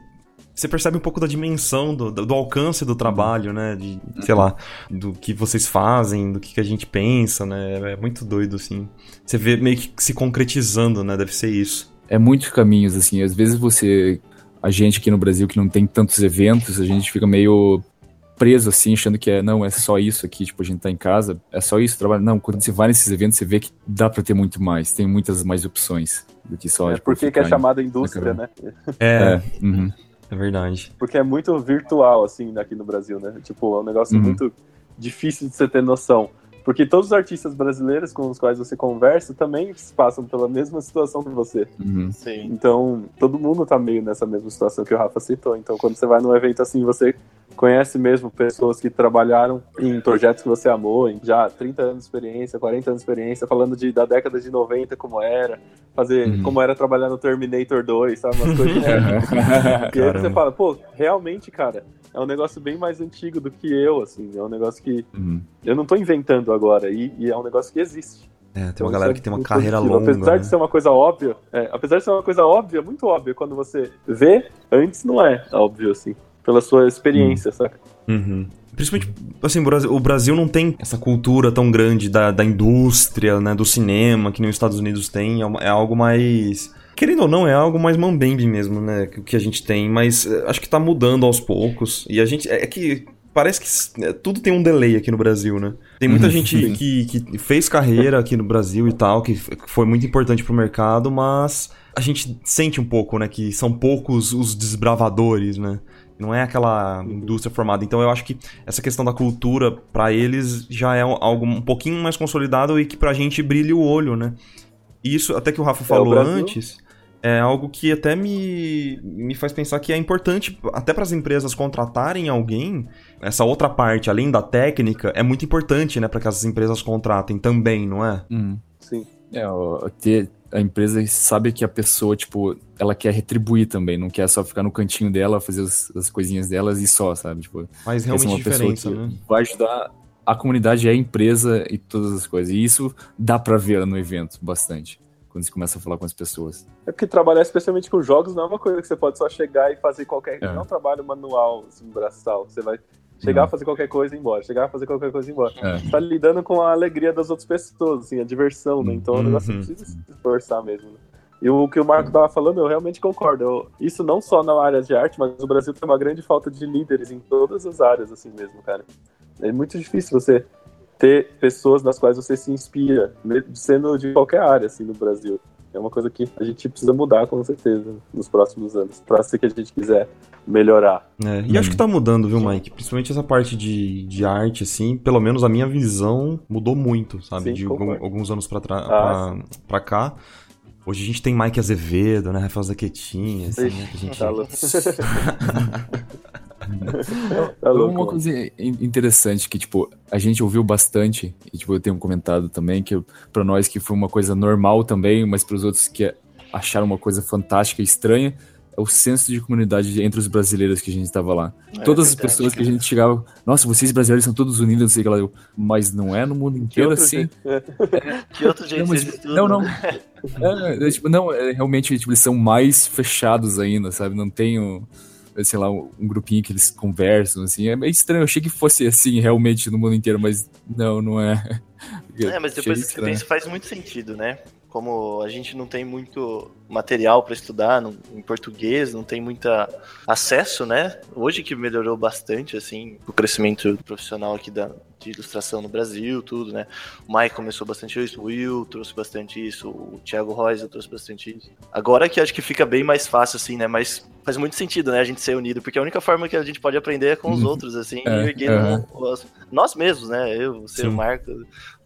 Speaker 3: Você percebe um pouco da dimensão, do, do alcance do trabalho, né? De, sei lá, do que vocês fazem, do que, que a gente pensa, né? É muito doido, assim. Você vê meio que se concretizando, né? Deve ser isso.
Speaker 5: É muitos caminhos, assim. Às vezes você a gente aqui no Brasil que não tem tantos eventos, a gente fica meio preso, assim, achando que é, não, é só isso aqui, tipo, a gente tá em casa, é só isso, trabalho. Não, quando você vai nesses eventos, você vê que dá para ter muito mais, tem muitas mais opções do que só.
Speaker 6: É tipo, porque que é chamada indústria, né?
Speaker 3: É. É, uhum. É, verdade.
Speaker 6: Porque é muito virtual, assim, aqui no Brasil, né? Tipo, é um negócio uhum. muito difícil de você ter noção. Porque todos os artistas brasileiros com os quais você conversa também passam pela mesma situação que você.
Speaker 5: Uhum.
Speaker 6: Então, todo mundo tá meio nessa mesma situação que o Rafa citou. Então, quando você vai num evento assim, você conhece mesmo pessoas que trabalharam em projetos que você amou, em já 30 anos de experiência, 40 anos de experiência, falando de, da década de 90 como era, fazer uhum. como era trabalhar no Terminator 2, sabe? Umas coisas assim. e aí você fala, pô, realmente, cara, é um negócio bem mais antigo do que eu, assim. É um negócio que uhum. eu não tô inventando agora, e, e, é um negócio que existe.
Speaker 3: É, tem uma então, galera é que tem uma carreira positivo. longa.
Speaker 6: Apesar né? de ser uma coisa óbvia, é, apesar de ser uma coisa óbvia, muito óbvia, quando você vê, antes não é óbvio, assim pela sua experiência, uhum. saca?
Speaker 3: Uhum. Principalmente, assim, o Brasil não tem essa cultura tão grande da, da indústria, né, do cinema, que nem os Estados Unidos tem. É, é algo mais. Querendo ou não, é algo mais mambembe mesmo, né, que, que a gente tem. Mas eh, acho que tá mudando aos poucos. E a gente. É, é que parece que é, tudo tem um delay aqui no Brasil, né? Tem muita uhum. gente que, que fez carreira aqui no Brasil e tal, que foi muito importante pro mercado, mas a gente sente um pouco, né, que são poucos os desbravadores, né? Não é aquela indústria formada. Então eu acho que essa questão da cultura, para eles, já é algo um pouquinho mais consolidado e que pra gente brilha o olho, né? E isso, até que o Rafa é, falou o antes, é algo que até me, me faz pensar que é importante, até para as empresas contratarem alguém, essa outra parte, além da técnica, é muito importante, né, para que as empresas contratem também, não é?
Speaker 5: Hum. Sim. É, ter, a empresa sabe que a pessoa, tipo, ela quer retribuir também, não quer só ficar no cantinho dela, fazer as, as coisinhas delas e só, sabe? Tipo,
Speaker 3: Mas realmente uma pessoa que
Speaker 5: né? vai ajudar a comunidade é a empresa e todas as coisas. E isso dá para ver no evento bastante, quando você começa a falar com as pessoas.
Speaker 6: É porque trabalhar especialmente com jogos não é uma coisa que você pode só chegar e fazer qualquer. É. Não é um trabalho manual, assim, braçal. Você vai chegar a fazer qualquer coisa e ir embora, chegar a fazer qualquer coisa e ir embora. É. Você tá lidando com a alegria das outras pessoas, assim, a diversão, né? Então o negócio uhum. precisa se esforçar mesmo, né? E o que o Marco tava falando, eu realmente concordo. Eu, isso não só na área de arte, mas o Brasil tem uma grande falta de líderes em todas as áreas, assim mesmo, cara. É muito difícil você ter pessoas nas quais você se inspira, sendo de qualquer área, assim, no Brasil. É uma coisa que a gente precisa mudar com certeza nos próximos anos, para ser que a gente quiser melhorar.
Speaker 3: É, e acho que tá mudando, viu, Mike? Principalmente essa parte de, de arte, assim, pelo menos a minha visão mudou muito, sabe?
Speaker 6: Sim,
Speaker 3: de
Speaker 6: concordo.
Speaker 3: alguns anos pra, tra-
Speaker 6: Ah,
Speaker 3: pra, pra cá. Hoje a gente tem Mike Azevedo, né? Rafael Zaquetin, assim, né? Que a gente...
Speaker 6: Tá louco.
Speaker 5: uma coisa in- interessante que, tipo, a gente ouviu bastante, e, tipo, eu tenho comentado também, que pra nós que foi uma coisa normal também, mas pros outros que acharam uma coisa fantástica e estranha, é o senso de comunidade entre os brasileiros que a gente tava lá.
Speaker 7: É
Speaker 5: Todas as pessoas que a gente chegava, nossa, vocês brasileiros são todos unidos, não sei o que lá, eu, mas não é no mundo inteiro assim.
Speaker 6: É.
Speaker 7: Que outro jeito
Speaker 5: Não, não, não. É, é, tipo, não, é, realmente tipo, eles são mais fechados ainda, sabe? Não tem um, sei lá, um grupinho que eles conversam, assim. É meio estranho. Eu achei que fosse assim realmente no mundo inteiro, mas não, não é.
Speaker 7: É, mas depois que você pensa, faz muito sentido, né? Como a gente não tem muito material para estudar não- em português, não tem muita acesso, né? Hoje que melhorou bastante, assim, o crescimento profissional aqui da, de ilustração no Brasil, tudo, né? O Mike começou bastante isso, o Will trouxe bastante isso, o Thiago Rosa trouxe bastante isso. Agora que acho que fica bem mais fácil, assim, né? Mas faz muito sentido, né? A gente ser unido, porque a única forma que a gente pode aprender é com os outros, assim,
Speaker 5: É,
Speaker 7: e
Speaker 5: é.
Speaker 7: os- nós mesmos, né? Eu, você,
Speaker 3: Sim.
Speaker 7: o Marco,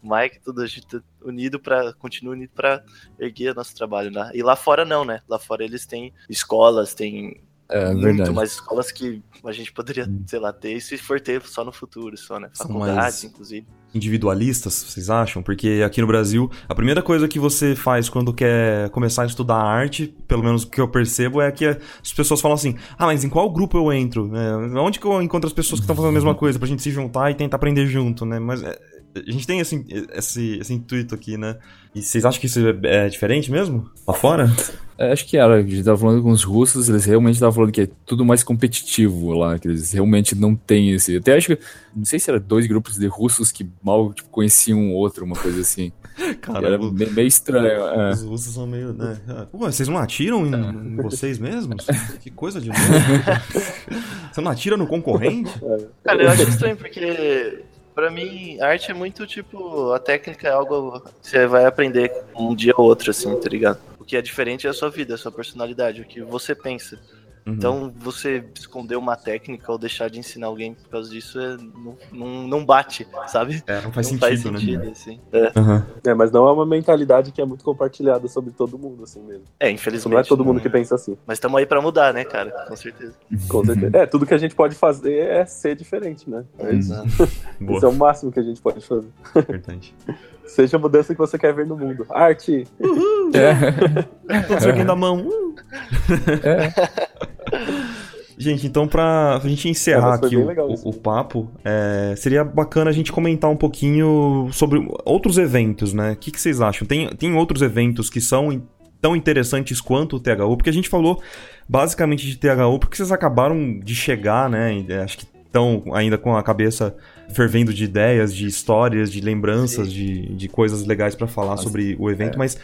Speaker 7: Mike, tudo a gente tá unido para continuar unido para erguer nosso trabalho, né? E lá fora não, né? Lá fora eles têm escolas, tem
Speaker 5: É
Speaker 7: muito
Speaker 5: verdade.
Speaker 7: mais escolas que a gente poderia, sei lá, ter, e se for ter só no futuro, só, né? Faculdades, inclusive.
Speaker 3: individualistas, vocês acham? Porque aqui no Brasil, a primeira coisa que você faz quando quer começar a estudar arte, pelo menos o que eu percebo, é que as pessoas falam assim: ah, mas em qual grupo eu entro? É, onde que eu encontro as pessoas que estão fazendo a mesma coisa pra gente se juntar e tentar aprender junto, né? Mas é, a gente tem esse, esse, esse intuito aqui, né? E vocês acham que isso é, é diferente mesmo? Lá fora?
Speaker 5: É, acho que era, a gente tava falando com os russos, eles realmente estavam falando que é tudo mais competitivo lá, que eles realmente não têm esse. Até acho que, não sei se era dois grupos de russos que mal tipo, conheciam um outro, uma coisa assim.
Speaker 3: Cara,
Speaker 5: era
Speaker 3: o-
Speaker 5: me- meio estranho. é.
Speaker 3: os russos são meio, né? Pô, vocês não atiram em, em vocês mesmos? Que coisa de. Você não atira no concorrente?
Speaker 7: Cara, eu acho estranho, porque pra mim, arte é muito tipo, a técnica é algo que você vai aprender um dia ou outro, assim, tá ligado? O que é diferente é a sua vida, a sua personalidade, o que você pensa.
Speaker 3: Uhum.
Speaker 7: Então, você esconder uma técnica ou deixar de ensinar alguém por causa disso é, não, não, não bate, sabe?
Speaker 3: É, não faz
Speaker 7: não
Speaker 3: sentido,
Speaker 7: faz
Speaker 3: né?
Speaker 7: sentido, assim. É,
Speaker 3: Aham.
Speaker 6: É, mas não é uma mentalidade que é muito compartilhada sobre todo mundo, assim mesmo.
Speaker 7: é
Speaker 6: Isso
Speaker 7: infelizmente.
Speaker 6: não é todo mundo
Speaker 7: não-
Speaker 6: que pensa assim,
Speaker 7: Mas estamos aí pra mudar, né, cara? Com certeza.
Speaker 6: com certeza. É, tudo que a gente pode fazer é ser diferente, né? É isso.
Speaker 3: Boa,
Speaker 6: Isso é o máximo que a gente pode fazer.
Speaker 3: importante.
Speaker 6: Seja a mudança que você quer ver no mundo. Arte!
Speaker 5: É.
Speaker 3: Todos erguendo a mão. Uh! Gente, então pra, pra gente
Speaker 6: É,
Speaker 3: encerrar aqui o, o- papo, é, seria bacana a gente comentar um pouquinho sobre outros eventos, né? O que, que vocês acham? Tem, tem outros eventos que são tão interessantes quanto o THU? Porque a gente falou basicamente de THU porque vocês acabaram de chegar, né? É, Acho que estão ainda com a cabeça fervendo de ideias, de histórias, de lembranças, de, de coisas legais pra falar sobre o evento, mas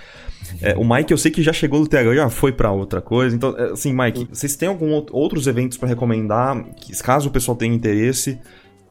Speaker 3: é, o Mike, eu sei que já chegou do TH, já foi pra outra coisa. Então, é, assim, Mike, vocês têm algum out- outros eventos pra recomendar? Caso o pessoal tenha interesse,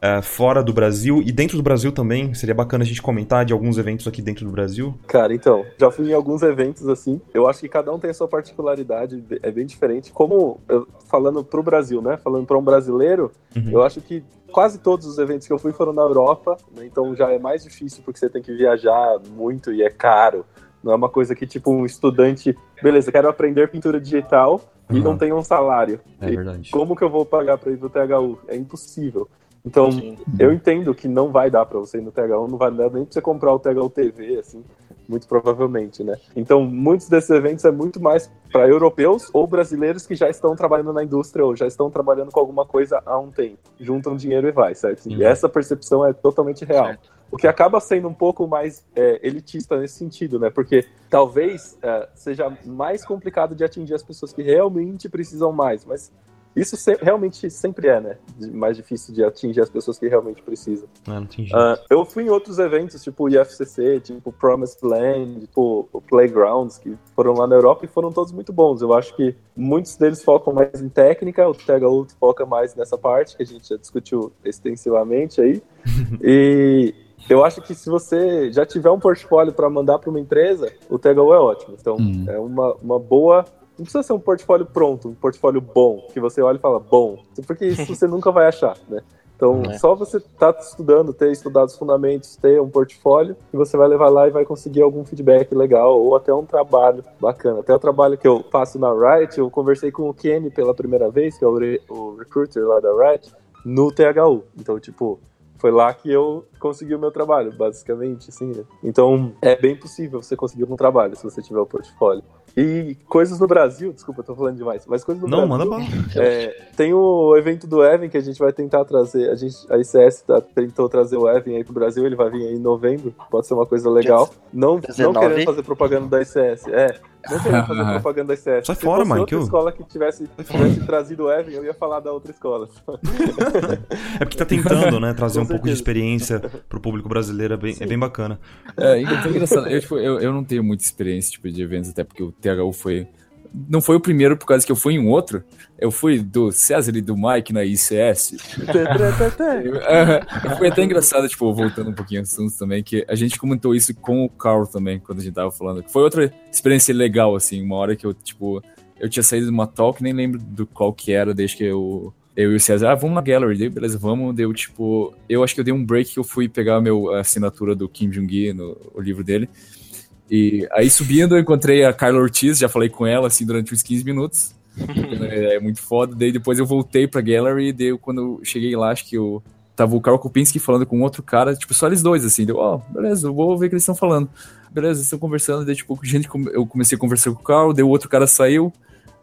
Speaker 3: é, fora do Brasil e dentro do Brasil também? Seria bacana a gente comentar de alguns eventos aqui dentro do Brasil?
Speaker 6: Cara, então, já fui em alguns eventos assim. Eu acho que cada um tem a sua particularidade, é bem diferente. Como falando pro Brasil, né? Falando para um brasileiro,
Speaker 3: Uhum.
Speaker 6: eu acho que quase todos os eventos que eu fui foram na Europa, né? então já é mais difícil porque você tem que viajar muito e é caro. Não é uma coisa que tipo um estudante, beleza, quero aprender pintura digital e
Speaker 3: Uhum.
Speaker 6: não tem um salário.
Speaker 3: É
Speaker 6: E
Speaker 3: verdade.
Speaker 6: como que eu vou pagar para ir pro THU? É impossível. Então,
Speaker 7: Sim.
Speaker 6: eu entendo que não vai dar pra você ir no TH1, não vai dar nem pra você comprar o TH1 TV, assim, muito provavelmente, né? Então, muitos desses eventos é muito mais para europeus ou brasileiros que já estão trabalhando na indústria ou já estão trabalhando com alguma coisa há um tempo. Juntam dinheiro e vai, certo?
Speaker 3: Sim.
Speaker 6: E essa percepção é totalmente real.
Speaker 7: Certo.
Speaker 6: O que acaba sendo um pouco mais é, elitista nesse sentido, né? Porque talvez é, seja mais complicado de atingir as pessoas que realmente precisam mais, mas isso se- realmente sempre é, né? Mais difícil de atingir as pessoas que realmente precisam.
Speaker 3: Ah, não tem jeito.
Speaker 6: Ah, eu fui em outros eventos, tipo o IFCC, tipo Promised Land, tipo o Playgrounds, que foram lá na Europa e foram todos muito bons. Eu acho que muitos deles focam mais em técnica, o THU foca mais nessa parte, que a gente já discutiu extensivamente aí. e eu acho que se você já tiver um portfólio para mandar para uma empresa, o THU é ótimo. Então,
Speaker 5: Hum.
Speaker 6: é uma, uma boa. Não precisa ser um portfólio pronto, um portfólio bom, que você olha e fala bom, porque isso você nunca vai achar, né? Então,
Speaker 7: É.
Speaker 6: só você tá estudando, ter estudado os fundamentos, ter um portfólio, e você vai levar lá e vai conseguir algum feedback legal, ou até um trabalho bacana. Até o trabalho que eu faço na Riot, eu conversei com o Kenny pela primeira vez, que é o, re- o recruiter lá da Riot, no THU. Então, tipo, foi lá que eu consegui o meu trabalho, basicamente, assim, né? Então, é bem possível você conseguir um trabalho se você tiver o portfólio. E coisas no Brasil, desculpa, eu tô falando demais, mas coisas no
Speaker 3: Não,
Speaker 6: Brasil.
Speaker 3: manda bala.
Speaker 6: É, tem o evento do Evan que a gente vai tentar trazer. A, gente, a ICS tá- tentou trazer o Evan aí pro Brasil, ele vai vir aí em novembro. Pode ser uma coisa legal. Não, não
Speaker 7: 19?
Speaker 6: querendo fazer propaganda da ICS. É, não querendo fazer propaganda da ICS.
Speaker 3: Sai
Speaker 6: Se
Speaker 3: fora,
Speaker 6: fosse outra
Speaker 3: Michael.
Speaker 6: escola que tivesse, tivesse trazido o Evan, eu ia falar da outra escola.
Speaker 3: É porque tá tentando, né, trazer
Speaker 6: Com
Speaker 3: um pouco de experiência pro público brasileiro, é bem, é bem bacana.
Speaker 5: É, então, engraçado. Eu, tipo, eu, eu não tenho muita experiência tipo, de eventos, até porque o THU foi. Não foi o primeiro por causa que eu fui em um outro. Eu fui do César e do Mike na ICS. Foi até engraçado, tipo, voltando um pouquinho ao assunto também, que a gente comentou isso com o Carl também, quando a gente tava falando. Foi outra experiência legal, assim, uma hora que eu, tipo, eu tinha saído de uma talk, nem lembro do qual que era, desde que eu. Eu e o César, ah, vamos na gallery, daí, beleza, vamos, deu tipo, eu acho que eu dei um break que eu fui pegar a meu a assinatura do Kim Jong-gi no o livro dele, e aí subindo eu encontrei a Carla Ortiz, já falei com ela, assim, durante uns 15 minutos, é, é muito foda, daí depois eu voltei pra gallery, e daí eu, quando eu cheguei lá, acho que eu tava o Carl Kopinski falando com outro cara, tipo, só eles dois, assim, deu, ó, beleza, eu vou ver o que eles estão falando. Beleza, eles estão conversando, daí, tipo, gente, eu comecei a conversar com o Carl, daí o outro cara saiu,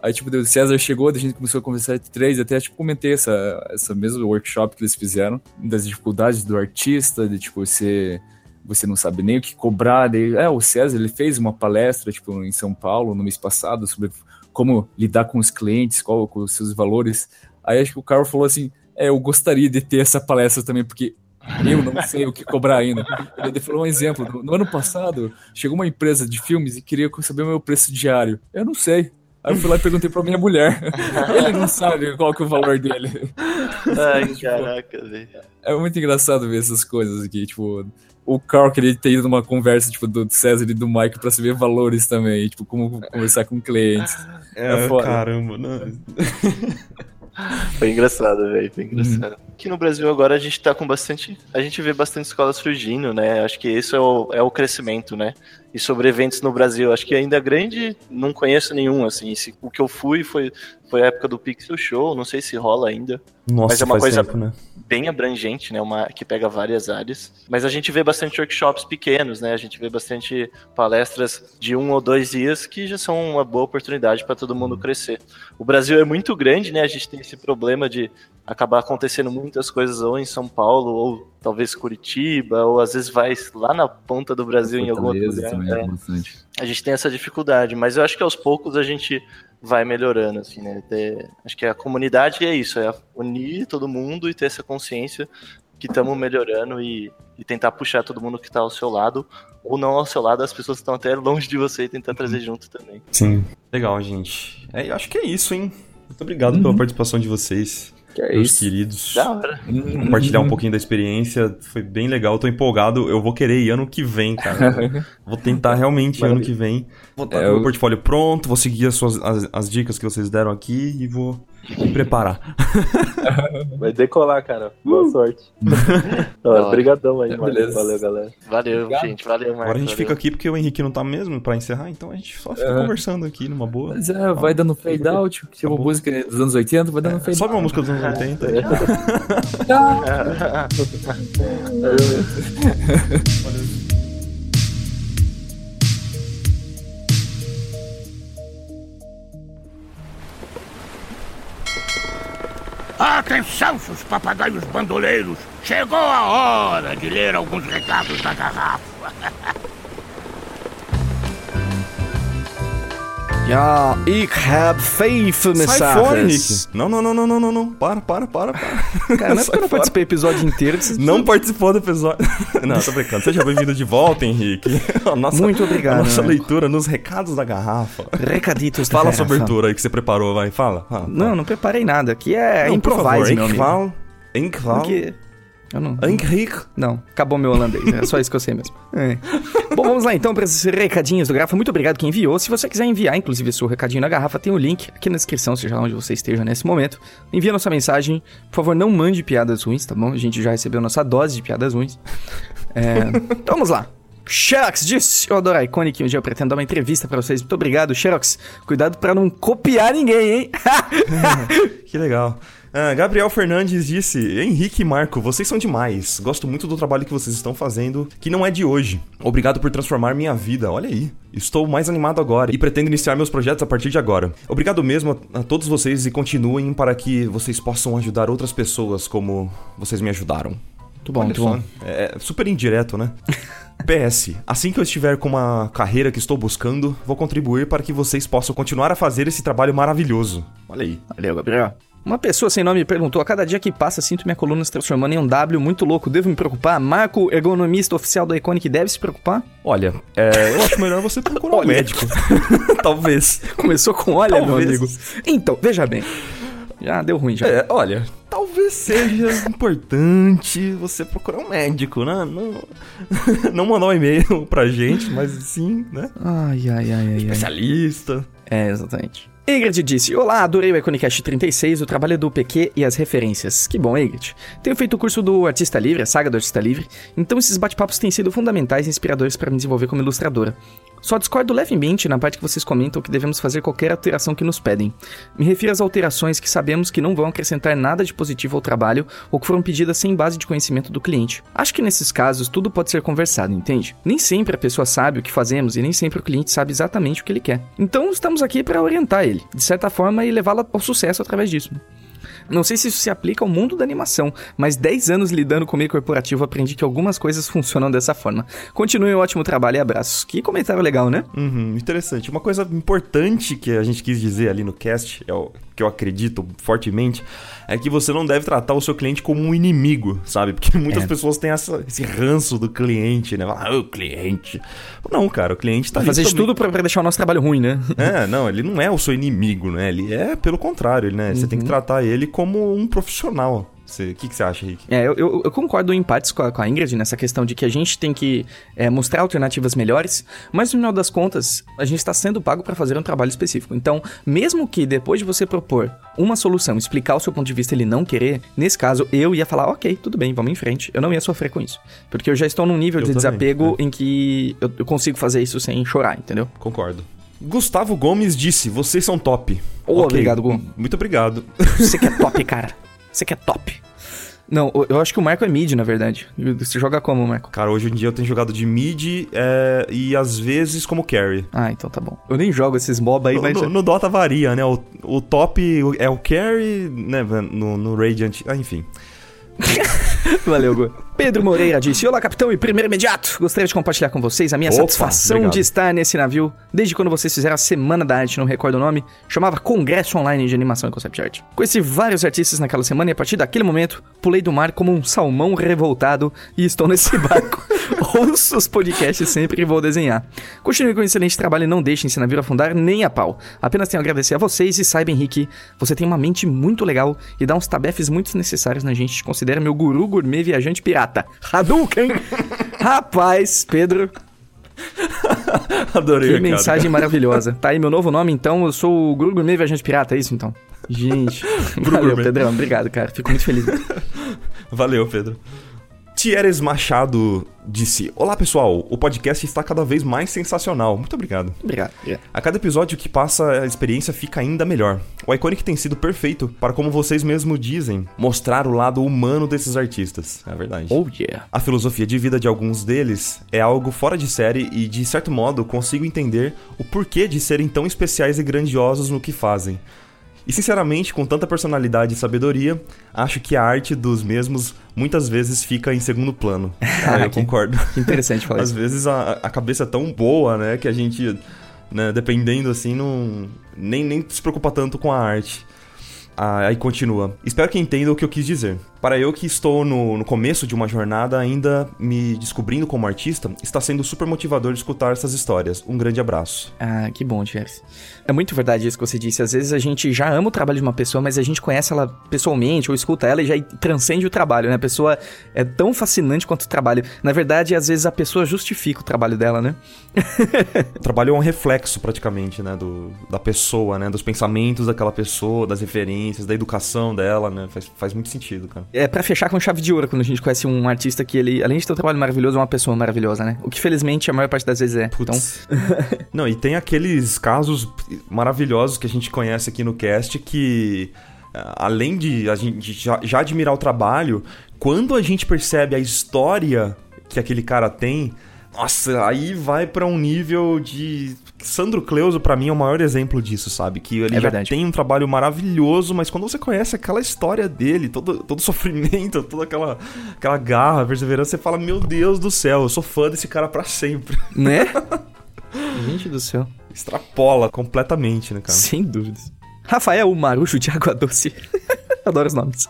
Speaker 5: aí, tipo, o César chegou, a gente começou a conversar entre três, até, tipo, comentei essa, essa mesma workshop que eles fizeram, das dificuldades do artista, de, tipo, você você não sabe nem o que cobrar. Daí, é, o César ele fez uma palestra tipo em São Paulo no mês passado sobre como lidar com os clientes, qual com os seus valores. Aí acho que o Carl falou assim: "É, eu gostaria de ter essa palestra também porque eu não sei o que cobrar ainda. Ele falou um exemplo. No, no ano passado, chegou uma empresa de filmes e queria saber o meu preço diário. Eu não sei. Aí eu fui lá e perguntei pra minha mulher. Ele não sabe qual que é o valor dele.
Speaker 7: Ai, caraca, velho.
Speaker 5: É muito engraçado ver essas coisas aqui, tipo, o Carl queria ter ido numa conversa, tipo, do César e do Mike pra saber valores também, tipo, como conversar com clientes. É foda.
Speaker 3: caramba, não.
Speaker 7: Foi engraçado, velho. Foi engraçado. Aqui no Brasil agora a gente tá com bastante. A gente vê bastante escolas surgindo, né? Acho que isso é o, é o crescimento, né? E sobre eventos no Brasil, acho que ainda grande, não conheço nenhum, assim. Se- o que eu fui foi, foi a época do Pixel Show, não sei se rola ainda.
Speaker 3: Nossa,
Speaker 7: Mas é uma coisa-
Speaker 3: tempo, né?
Speaker 7: bem abrangente, né? Uma que pega várias áreas. Mas a gente vê bastante workshops pequenos, né? A gente vê bastante palestras de um ou dois dias que já são uma boa oportunidade para todo mundo crescer. O Brasil é muito grande, né? A gente tem esse problema de acabar acontecendo muitas coisas ou em São Paulo ou talvez Curitiba ou às vezes vai lá na ponta do Brasil em algum lugar. é.
Speaker 5: bastante.
Speaker 7: A gente tem essa dificuldade, mas eu acho que aos poucos a gente vai melhorando, assim, né? Ter- acho que a comunidade é isso, é unir todo mundo e ter essa consciência que estamos melhorando e, e tentar puxar todo mundo que está ao seu lado, ou não ao seu lado, as pessoas que estão até longe de você e tentar trazer junto também.
Speaker 3: Sim. Legal, gente. É, eu acho que é isso, hein? Muito obrigado pela participação de vocês,
Speaker 5: Que é
Speaker 3: meus
Speaker 5: isso.
Speaker 3: queridos.
Speaker 7: Da hora.
Speaker 3: Compartilhar um pouquinho da experiência. Foi bem legal, tô empolgado. Eu vou querer ir ano que vem, cara. Vou tentar realmente ano que vem. Vou estar
Speaker 5: É,
Speaker 3: com o meu
Speaker 5: eu-
Speaker 3: portfólio pronto, vou seguir as, suas, as, as dicas que vocês deram aqui e vou me preparar.
Speaker 6: Vai decolar, cara. Boa sorte. Da hora, Obrigadão aí,
Speaker 5: É,
Speaker 6: mano.
Speaker 5: beleza.
Speaker 6: Valeu, galera.
Speaker 7: Valeu,
Speaker 5: Obrigado.
Speaker 7: gente. Valeu, Marcos.
Speaker 3: Agora a gente
Speaker 7: valeu.
Speaker 3: fica aqui porque o Henrique não tá mesmo pra encerrar, então a gente só fica
Speaker 5: É.
Speaker 3: conversando aqui numa boa.
Speaker 5: Mas é, vai dando fade out, tipo
Speaker 3: Acabou.
Speaker 5: música dos anos 80, vai dando fade
Speaker 3: Sobe uma
Speaker 5: out.
Speaker 3: música dos anos 80.
Speaker 1: Atenção, seus papagaios bandoleiros! Chegou a hora de ler alguns recados da garrafa.
Speaker 2: Ja,
Speaker 3: Sai fora, Henrique. Não, não, não, não, não, não, não. Para, para, para, para.
Speaker 2: Cara, não é porque eu não participei do episódio inteiro que vocês
Speaker 3: Não participou do episódio. Não, tô brincando. Seja bem-vindo de volta, Henrique. Nossa,
Speaker 2: Muito obrigado,
Speaker 3: nossa
Speaker 2: né?
Speaker 3: leitura nos recados da garrafa.
Speaker 2: Recaditos da
Speaker 3: Fala a sua abertura aí que você preparou, vai. Fala. fala.
Speaker 2: Não, não preparei nada. Aqui é
Speaker 3: Não,
Speaker 2: improvise,
Speaker 3: favor,
Speaker 2: meu amigo.
Speaker 3: Enkval.
Speaker 2: Porque Eu não.
Speaker 3: Henrique.
Speaker 2: Não, acabou meu holandês. É só isso que eu sei mesmo. É. Bom, vamos lá então para esses recadinhos do Garrafa. Muito obrigado quem enviou. Se você quiser enviar, inclusive, seu recadinho na garrafa, tem o link aqui na descrição, seja lá onde você esteja nesse momento. Envia nossa mensagem. Por favor, não mande piadas ruins, tá bom? A gente já recebeu nossa dose de piadas ruins. É, então vamos lá. Xerox disse, eu adoro a Iconic, um dia eu pretendo dar uma entrevista pra vocês. Muito obrigado, Xerox. Cuidado pra não copiar ninguém, hein?
Speaker 3: Que legal. Ah, Gabriel Fernandes disse: Henrique e Marco, vocês são demais. Gosto muito do trabalho que vocês estão fazendo, que não é de hoje. Obrigado por transformar minha vida. Olha aí. Estou mais animado agora e pretendo iniciar meus projetos a partir de agora. Obrigado mesmo a, a todos vocês e continuem para que vocês possam ajudar outras pessoas como vocês me ajudaram.
Speaker 2: Muito bom,
Speaker 3: Olha
Speaker 2: muito
Speaker 3: só,
Speaker 2: bom.
Speaker 3: É super indireto, né? PS, assim que eu estiver com uma carreira que estou buscando, vou contribuir para que vocês possam continuar a fazer esse trabalho maravilhoso. Olha aí.
Speaker 2: Valeu, Gabriel. Uma pessoa sem nome perguntou: a cada dia que passa, sinto minha coluna se transformando em um W muito louco. Devo me preocupar? Marco, ergonomista oficial da Iconic, deve se preocupar?
Speaker 3: Olha, é, eu acho melhor você procurar um médico. Talvez.
Speaker 2: Começou com olha, meu
Speaker 3: Talvez.
Speaker 2: amigo. Então, veja bem. Já deu ruim, já.
Speaker 3: É, olha, talvez seja importante você procurar um médico, né? Não, não mandar um e-mail pra gente, mas sim, né?
Speaker 2: Ai, ai, ai, ai, ai.
Speaker 3: Especialista.
Speaker 2: É, exatamente. Ingrid disse: Olá, adorei o Iconicast 36, o trabalho do PQ e as referências. Que bom, Ingrid. Tenho feito o curso do Artista Livre, a saga do Artista Livre, então esses bate-papos têm sido fundamentais e inspiradores para me desenvolver como ilustradora. Só discordo levemente na parte que vocês comentam que devemos fazer qualquer alteração que nos pedem. Me refiro às alterações que sabemos que não vão acrescentar nada de positivo ao trabalho ou que foram pedidas sem base de conhecimento do cliente. Acho que nesses casos tudo pode ser conversado, entende? Nem sempre a pessoa sabe o que fazemos e nem sempre o cliente sabe exatamente o que ele quer. Então estamos aqui para orientar ele, de certa forma, e levá-lo ao sucesso através disso. Não sei se isso se aplica ao mundo da animação, mas 10 anos lidando com o meio corporativo aprendi que algumas coisas funcionam dessa forma. Continue um ótimo trabalho e abraços. Que comentário legal, né?
Speaker 3: Uhum, interessante. Uma coisa importante que a gente quis dizer ali no cast, é o que eu acredito fortemente, é que você não deve tratar o seu cliente como um inimigo, sabe? Porque muitas
Speaker 2: É.
Speaker 3: pessoas têm essa- esse ranço do cliente, né? Ah, o cliente. Não, cara, o cliente tá
Speaker 2: fazer tudo pra deixar o nosso trabalho ruim, né?
Speaker 3: É, não, ele não é o seu inimigo, né? Ele é pelo contrário, né? Você tem que tratar ele como um profissional. Você- O que, que você acha, Rick?
Speaker 2: É, eu, eu- eu concordo em partes com a, com a Ingrid nessa questão de que a gente tem que é, mostrar alternativas melhores, mas no final das contas, a gente está sendo pago para fazer um trabalho específico. Então, mesmo que depois de você propor uma solução, explicar o seu ponto de vista e ele não querer, nesse caso, eu ia falar, ok, tudo bem, vamos em frente. Eu não ia sofrer com isso. Porque eu já estou num nível
Speaker 3: Eu
Speaker 2: de
Speaker 3: também,
Speaker 2: desapego em que eu, eu consigo fazer isso sem chorar, entendeu?
Speaker 3: Concordo. Gustavo Gomes disse: vocês são top.
Speaker 2: Ô, obrigado, Gu.
Speaker 3: Muito obrigado.
Speaker 2: Você que é top, cara. Você que é top. Não, eu- acho que o Marco é mid, na verdade. Você joga como, Marco?
Speaker 3: Cara, hoje em dia eu tenho jogado de mid é, e às vezes como carry.
Speaker 2: Ah, então tá bom. Eu nem jogo esses MOBA aí,
Speaker 3: No,
Speaker 2: mas.
Speaker 3: no- no Dota varia, né? O, o top é o carry, né? No, no Radiant. Ah, enfim.
Speaker 2: Valeu, Gu. Pedro Moreira disse: Olá, capitão e primeiro imediato. Gostaria de compartilhar com vocês a minha
Speaker 3: Opa,
Speaker 2: satisfação
Speaker 3: obrigado.
Speaker 2: de estar nesse navio desde quando vocês fizeram a Semana da Arte, não recordo o nome, chamava Congresso Online de Animação e Concept Art. Conheci vários artistas naquela semana e a partir daquele momento pulei do mar como um salmão revoltado e estou nesse barco. Ouço os podcasts sempre e vou desenhar. Continue com um excelente trabalho e não deixem esse navio afundar nem a pau. Apenas tenho a agradecer a vocês e saiba, Henrique, você tem uma mente muito legal e dá uns tabefes muito necessários na gente. Te considera meu guru gourmet viajante pirata. Hadouken! Rapaz, Pedro,
Speaker 3: Adorei,
Speaker 2: que
Speaker 3: cara.
Speaker 2: mensagem maravilhosa. Tá aí meu novo nome, então. Eu sou o Guru Gourmet Viajante Pirata, é isso então? Gente, valeu. Pedrão. Obrigado, cara. Fico muito feliz.
Speaker 3: Valeu, Pedro. Thieres Machado disse: Olá pessoal, o podcast está cada vez mais sensacional. Muito obrigado.
Speaker 2: Obrigado. obrigado.
Speaker 3: A cada episódio que passa, a experiência fica ainda melhor. O Iconic tem sido perfeito para, como vocês mesmos dizem, mostrar o lado humano desses artistas. É verdade.
Speaker 2: Oh yeah.
Speaker 3: A filosofia de vida de alguns deles é algo fora de série e, de certo modo, consigo entender o porquê de serem tão especiais e grandiosos no que fazem. E, sinceramente, com tanta personalidade e sabedoria, acho que a arte dos mesmos muitas vezes fica em segundo plano. Ah, eu
Speaker 2: Que-
Speaker 3: concordo.
Speaker 2: Que interessante falar
Speaker 3: Às
Speaker 2: isso.
Speaker 3: vezes a, a cabeça é tão boa, né, que a gente, né, dependendo assim, não nem, nem se preocupa tanto com a arte. Ah, aí continua. Espero que entenda o que eu quis dizer. Para eu que estou no, no começo de uma jornada, ainda me descobrindo como artista, está sendo super motivador de escutar essas histórias. Um grande abraço.
Speaker 2: Ah, que bom, Jess. É muito verdade isso que você disse. Às vezes a gente já ama o trabalho de uma pessoa, mas a gente conhece ela pessoalmente ou escuta ela e já transcende o trabalho, né? A pessoa é tão fascinante quanto o trabalho. Na verdade, às vezes a pessoa justifica o trabalho dela, né?
Speaker 3: o trabalho é um reflexo, praticamente, né? Do, da pessoa, né? Dos pensamentos daquela pessoa, das referências, da educação dela, né? Faz, faz muito sentido, cara
Speaker 2: é para fechar com chave de ouro quando a gente conhece um artista que ele, além de ter um trabalho maravilhoso, é uma pessoa maravilhosa, né? O que felizmente a maior parte das vezes é.
Speaker 3: Putz. Então. Não, e tem aqueles casos maravilhosos que a gente conhece aqui no cast que além de a gente já, já admirar o trabalho, quando a gente percebe a história que aquele cara tem, nossa, aí vai para um nível de Sandro Cleuso, para mim, é o maior exemplo disso, sabe? Que ele é já verdade. tem um trabalho maravilhoso, mas quando você conhece aquela história dele, todo, todo sofrimento, toda aquela, aquela garra, perseverança, você fala: Meu Deus do céu, eu sou fã desse cara para sempre.
Speaker 2: Né? Gente do céu.
Speaker 3: Extrapola completamente, né, cara?
Speaker 2: Sem dúvidas. Rafael Marucho de Água Doce. Adoro os nomes.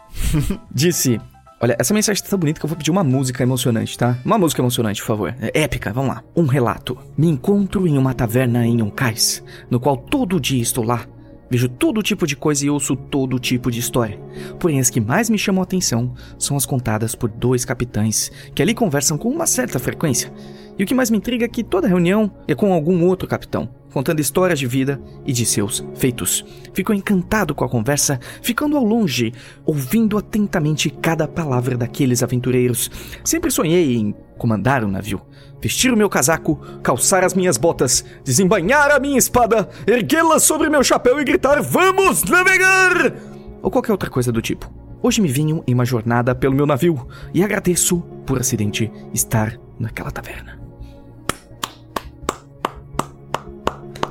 Speaker 2: Disse: Olha, essa mensagem tá tão bonita que eu vou pedir uma música emocionante, tá? Uma música emocionante, por favor. É épica, vamos lá. Um relato. Me encontro em uma taverna em um cais, no qual todo dia estou lá. Vejo todo tipo de coisa e ouço todo tipo de história. Porém, as que mais me chamam a atenção são as contadas por dois capitães, que ali conversam com uma certa frequência. E o que mais me intriga é que toda reunião é com algum outro capitão contando histórias de vida e de seus feitos. Ficou encantado com a conversa, ficando ao longe, ouvindo atentamente cada palavra daqueles aventureiros. Sempre sonhei em comandar um navio, vestir o meu casaco, calçar as minhas botas, desembanhar a minha espada, erguê-la sobre meu chapéu e gritar: Vamos navegar! Ou qualquer outra coisa do tipo. Hoje me vinham em uma jornada pelo meu navio e agradeço, por acidente, estar naquela taverna.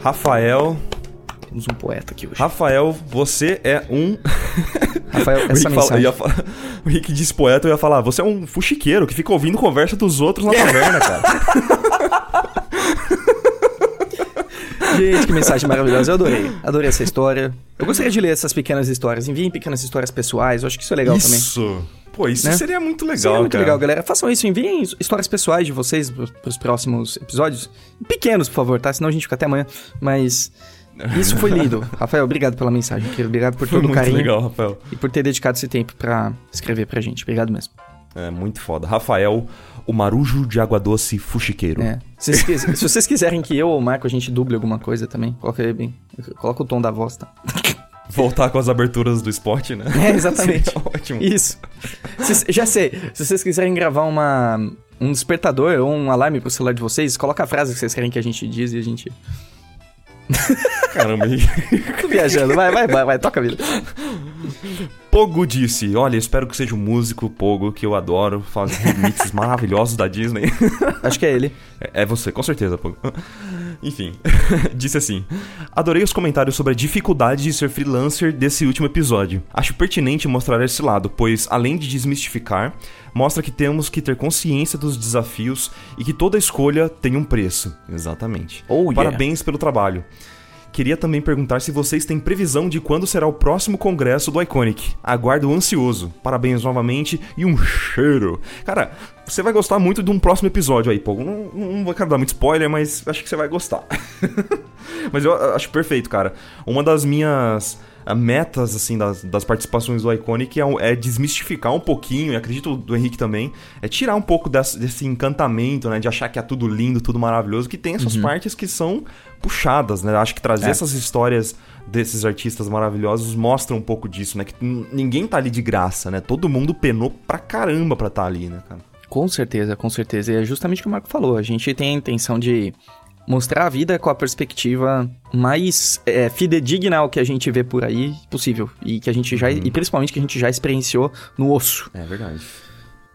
Speaker 3: Rafael.
Speaker 2: Temos um poeta aqui hoje.
Speaker 3: Rafael, você é um.
Speaker 2: Rafael, essa
Speaker 3: o,
Speaker 2: mensagem.
Speaker 3: Fala, falar, o Rick disse poeta, eu ia falar, você é um fuxiqueiro que fica ouvindo conversa dos outros na taverna, cara.
Speaker 2: Gente, que mensagem maravilhosa. Eu adorei. Adorei essa história. Eu gostaria de ler essas pequenas histórias. Enviem pequenas histórias pessoais. Eu acho que isso é legal
Speaker 3: isso.
Speaker 2: também.
Speaker 3: Isso. Pô, isso né? seria muito legal,
Speaker 2: Seria muito
Speaker 3: cara.
Speaker 2: legal, galera. Façam isso, enviem histórias pessoais de vocês pros próximos episódios. Pequenos, por favor, tá? Senão a gente fica até amanhã. Mas isso foi lindo. Rafael, obrigado pela mensagem, querido. Obrigado por todo o carinho.
Speaker 3: legal, Rafael.
Speaker 2: E por ter dedicado esse tempo para escrever pra gente. Obrigado mesmo.
Speaker 3: É, muito foda. Rafael, o marujo de água doce fuxiqueiro.
Speaker 2: É. Se, se vocês quiserem que eu ou o Marco a gente duble alguma coisa também, coloca aí bem. Coloca o tom da voz, tá?
Speaker 3: Voltar com as aberturas do esporte, né?
Speaker 2: É, exatamente.
Speaker 3: ótimo.
Speaker 2: Isso. Se, já sei. Se vocês quiserem gravar uma, um despertador ou um alarme pro celular de vocês, coloca a frase que vocês querem que a gente diz e a gente.
Speaker 3: Caramba,
Speaker 2: Tô viajando, vai, vai, vai, vai, toca a vida.
Speaker 3: Pogo disse: Olha, espero que seja um músico, Pogo, que eu adoro, faz remixes maravilhosos da Disney.
Speaker 2: Acho que é ele.
Speaker 3: É, é você, com certeza, Pogo. Enfim, disse assim: Adorei os comentários sobre a dificuldade de ser freelancer desse último episódio. Acho pertinente mostrar esse lado, pois, além de desmistificar, mostra que temos que ter consciência dos desafios e que toda escolha tem um preço. Exatamente.
Speaker 2: Oh, yeah.
Speaker 3: Parabéns pelo trabalho. Queria também perguntar se vocês têm previsão de quando será o próximo congresso do Iconic. Aguardo ansioso. Parabéns novamente e um cheiro. Cara, você vai gostar muito de um próximo episódio aí, pô. Não, não vou dar muito spoiler, mas acho que você vai gostar. mas eu acho perfeito, cara. Uma das minhas metas, assim, das, das participações do Iconic é, é, desmistificar um pouquinho, e acredito do Henrique também, é tirar um pouco desse, desse, encantamento, né, de achar que é tudo lindo, tudo maravilhoso, que tem essas uhum. partes que são puxadas, né, acho que trazer é. essas histórias desses artistas maravilhosos mostra um pouco disso, né, que ninguém tá ali de graça, né, todo mundo penou pra caramba pra estar tá ali, né, cara.
Speaker 2: Com certeza, com certeza. E é justamente o que o Marco falou. A gente tem a intenção de mostrar a vida com a perspectiva mais é, fidedigna ao que a gente vê por aí possível. E que a gente já. Uhum. E principalmente que a gente já experienciou no osso.
Speaker 3: É verdade.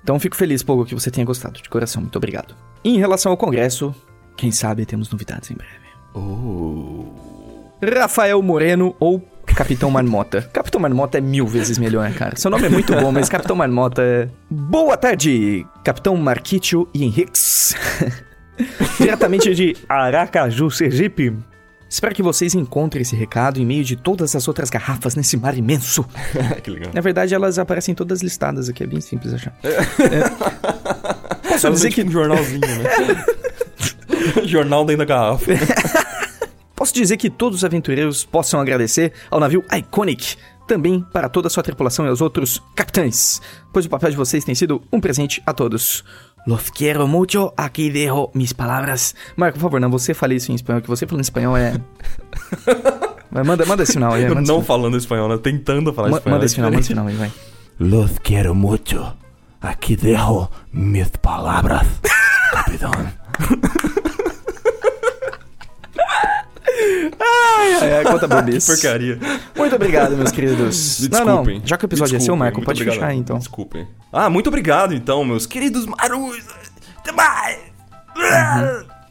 Speaker 2: Então fico feliz, Pogo, que você tenha gostado. De coração, muito obrigado. E em relação ao congresso, quem sabe temos novidades em breve.
Speaker 3: Oh.
Speaker 2: Rafael Moreno ou Capitão Marmota. Capitão Marmota é mil vezes melhor, cara. Seu nome é muito bom, mas Capitão Marmota é. Boa tarde, Capitão Marquitio e Henriques. Diretamente de Aracaju, Sergipe. Espero que vocês encontrem esse recado em meio de todas as outras garrafas nesse mar imenso.
Speaker 3: que legal.
Speaker 2: Na verdade, elas aparecem todas listadas aqui, é bem simples achar. É. Posso dizer
Speaker 3: vem
Speaker 2: que
Speaker 3: tipo um jornalzinho, né? Jornal dentro da garrafa.
Speaker 2: Posso dizer que todos os aventureiros possam agradecer ao navio Iconic, também para toda a sua tripulação e aos outros capitães, pois o papel de vocês tem sido um presente a todos. Los quiero mucho, aqui dejo mis palavras. Marco, por favor, não você fale isso em espanhol, que você falando em espanhol é... Vai, manda, manda esse final aí,
Speaker 3: Eu não
Speaker 2: final.
Speaker 3: falando espanhol, né? Tentando falar
Speaker 2: Ma-
Speaker 3: espanhol.
Speaker 2: Manda
Speaker 3: é
Speaker 2: esse final, manda esse final aí, vai.
Speaker 1: Los quiero mucho. Aquí dejo mis palabras, capitán.
Speaker 2: Ai, ai, ai, conta bobice.
Speaker 3: Porcaria.
Speaker 2: Muito obrigado, meus queridos.
Speaker 3: Me
Speaker 2: não, não,
Speaker 3: desculpem.
Speaker 2: já que o episódio é seu,
Speaker 3: Desculpem,
Speaker 2: Marco,
Speaker 3: muito
Speaker 2: pode
Speaker 3: obrigado.
Speaker 2: fechar então.
Speaker 3: Desculpem. Ah, muito obrigado, então, meus queridos marus. Até mais.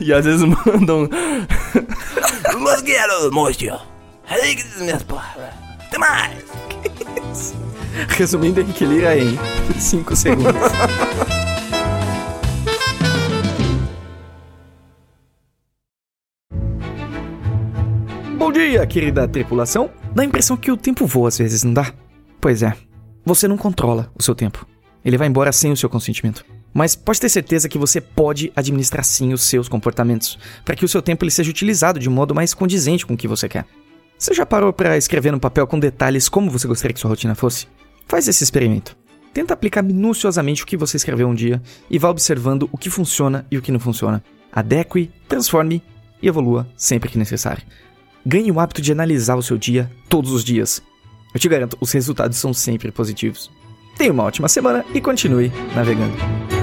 Speaker 3: e às vezes mandam.
Speaker 1: Los quiero mucho. Aquí mis palabras. Até mais.
Speaker 2: Resumindo, Henrique Lira em 5 segundos. Bom dia, querida tripulação. Dá a impressão que o tempo voa às vezes, não dá? Pois é. Você não controla o seu tempo. Ele vai embora sem o seu consentimento. Mas pode ter certeza que você pode administrar sim os seus comportamentos, para que o seu tempo ele seja utilizado de modo mais condizente com o que você quer. Você já parou para escrever no papel com detalhes como você gostaria que sua rotina fosse? Faz esse experimento. Tenta aplicar minuciosamente o que você escreveu um dia e vá observando o que funciona e o que não funciona. Adeque, transforme e evolua sempre que necessário. Ganhe o hábito de analisar o seu dia todos os dias. Eu te garanto, os resultados são sempre positivos. Tenha uma ótima semana e continue navegando.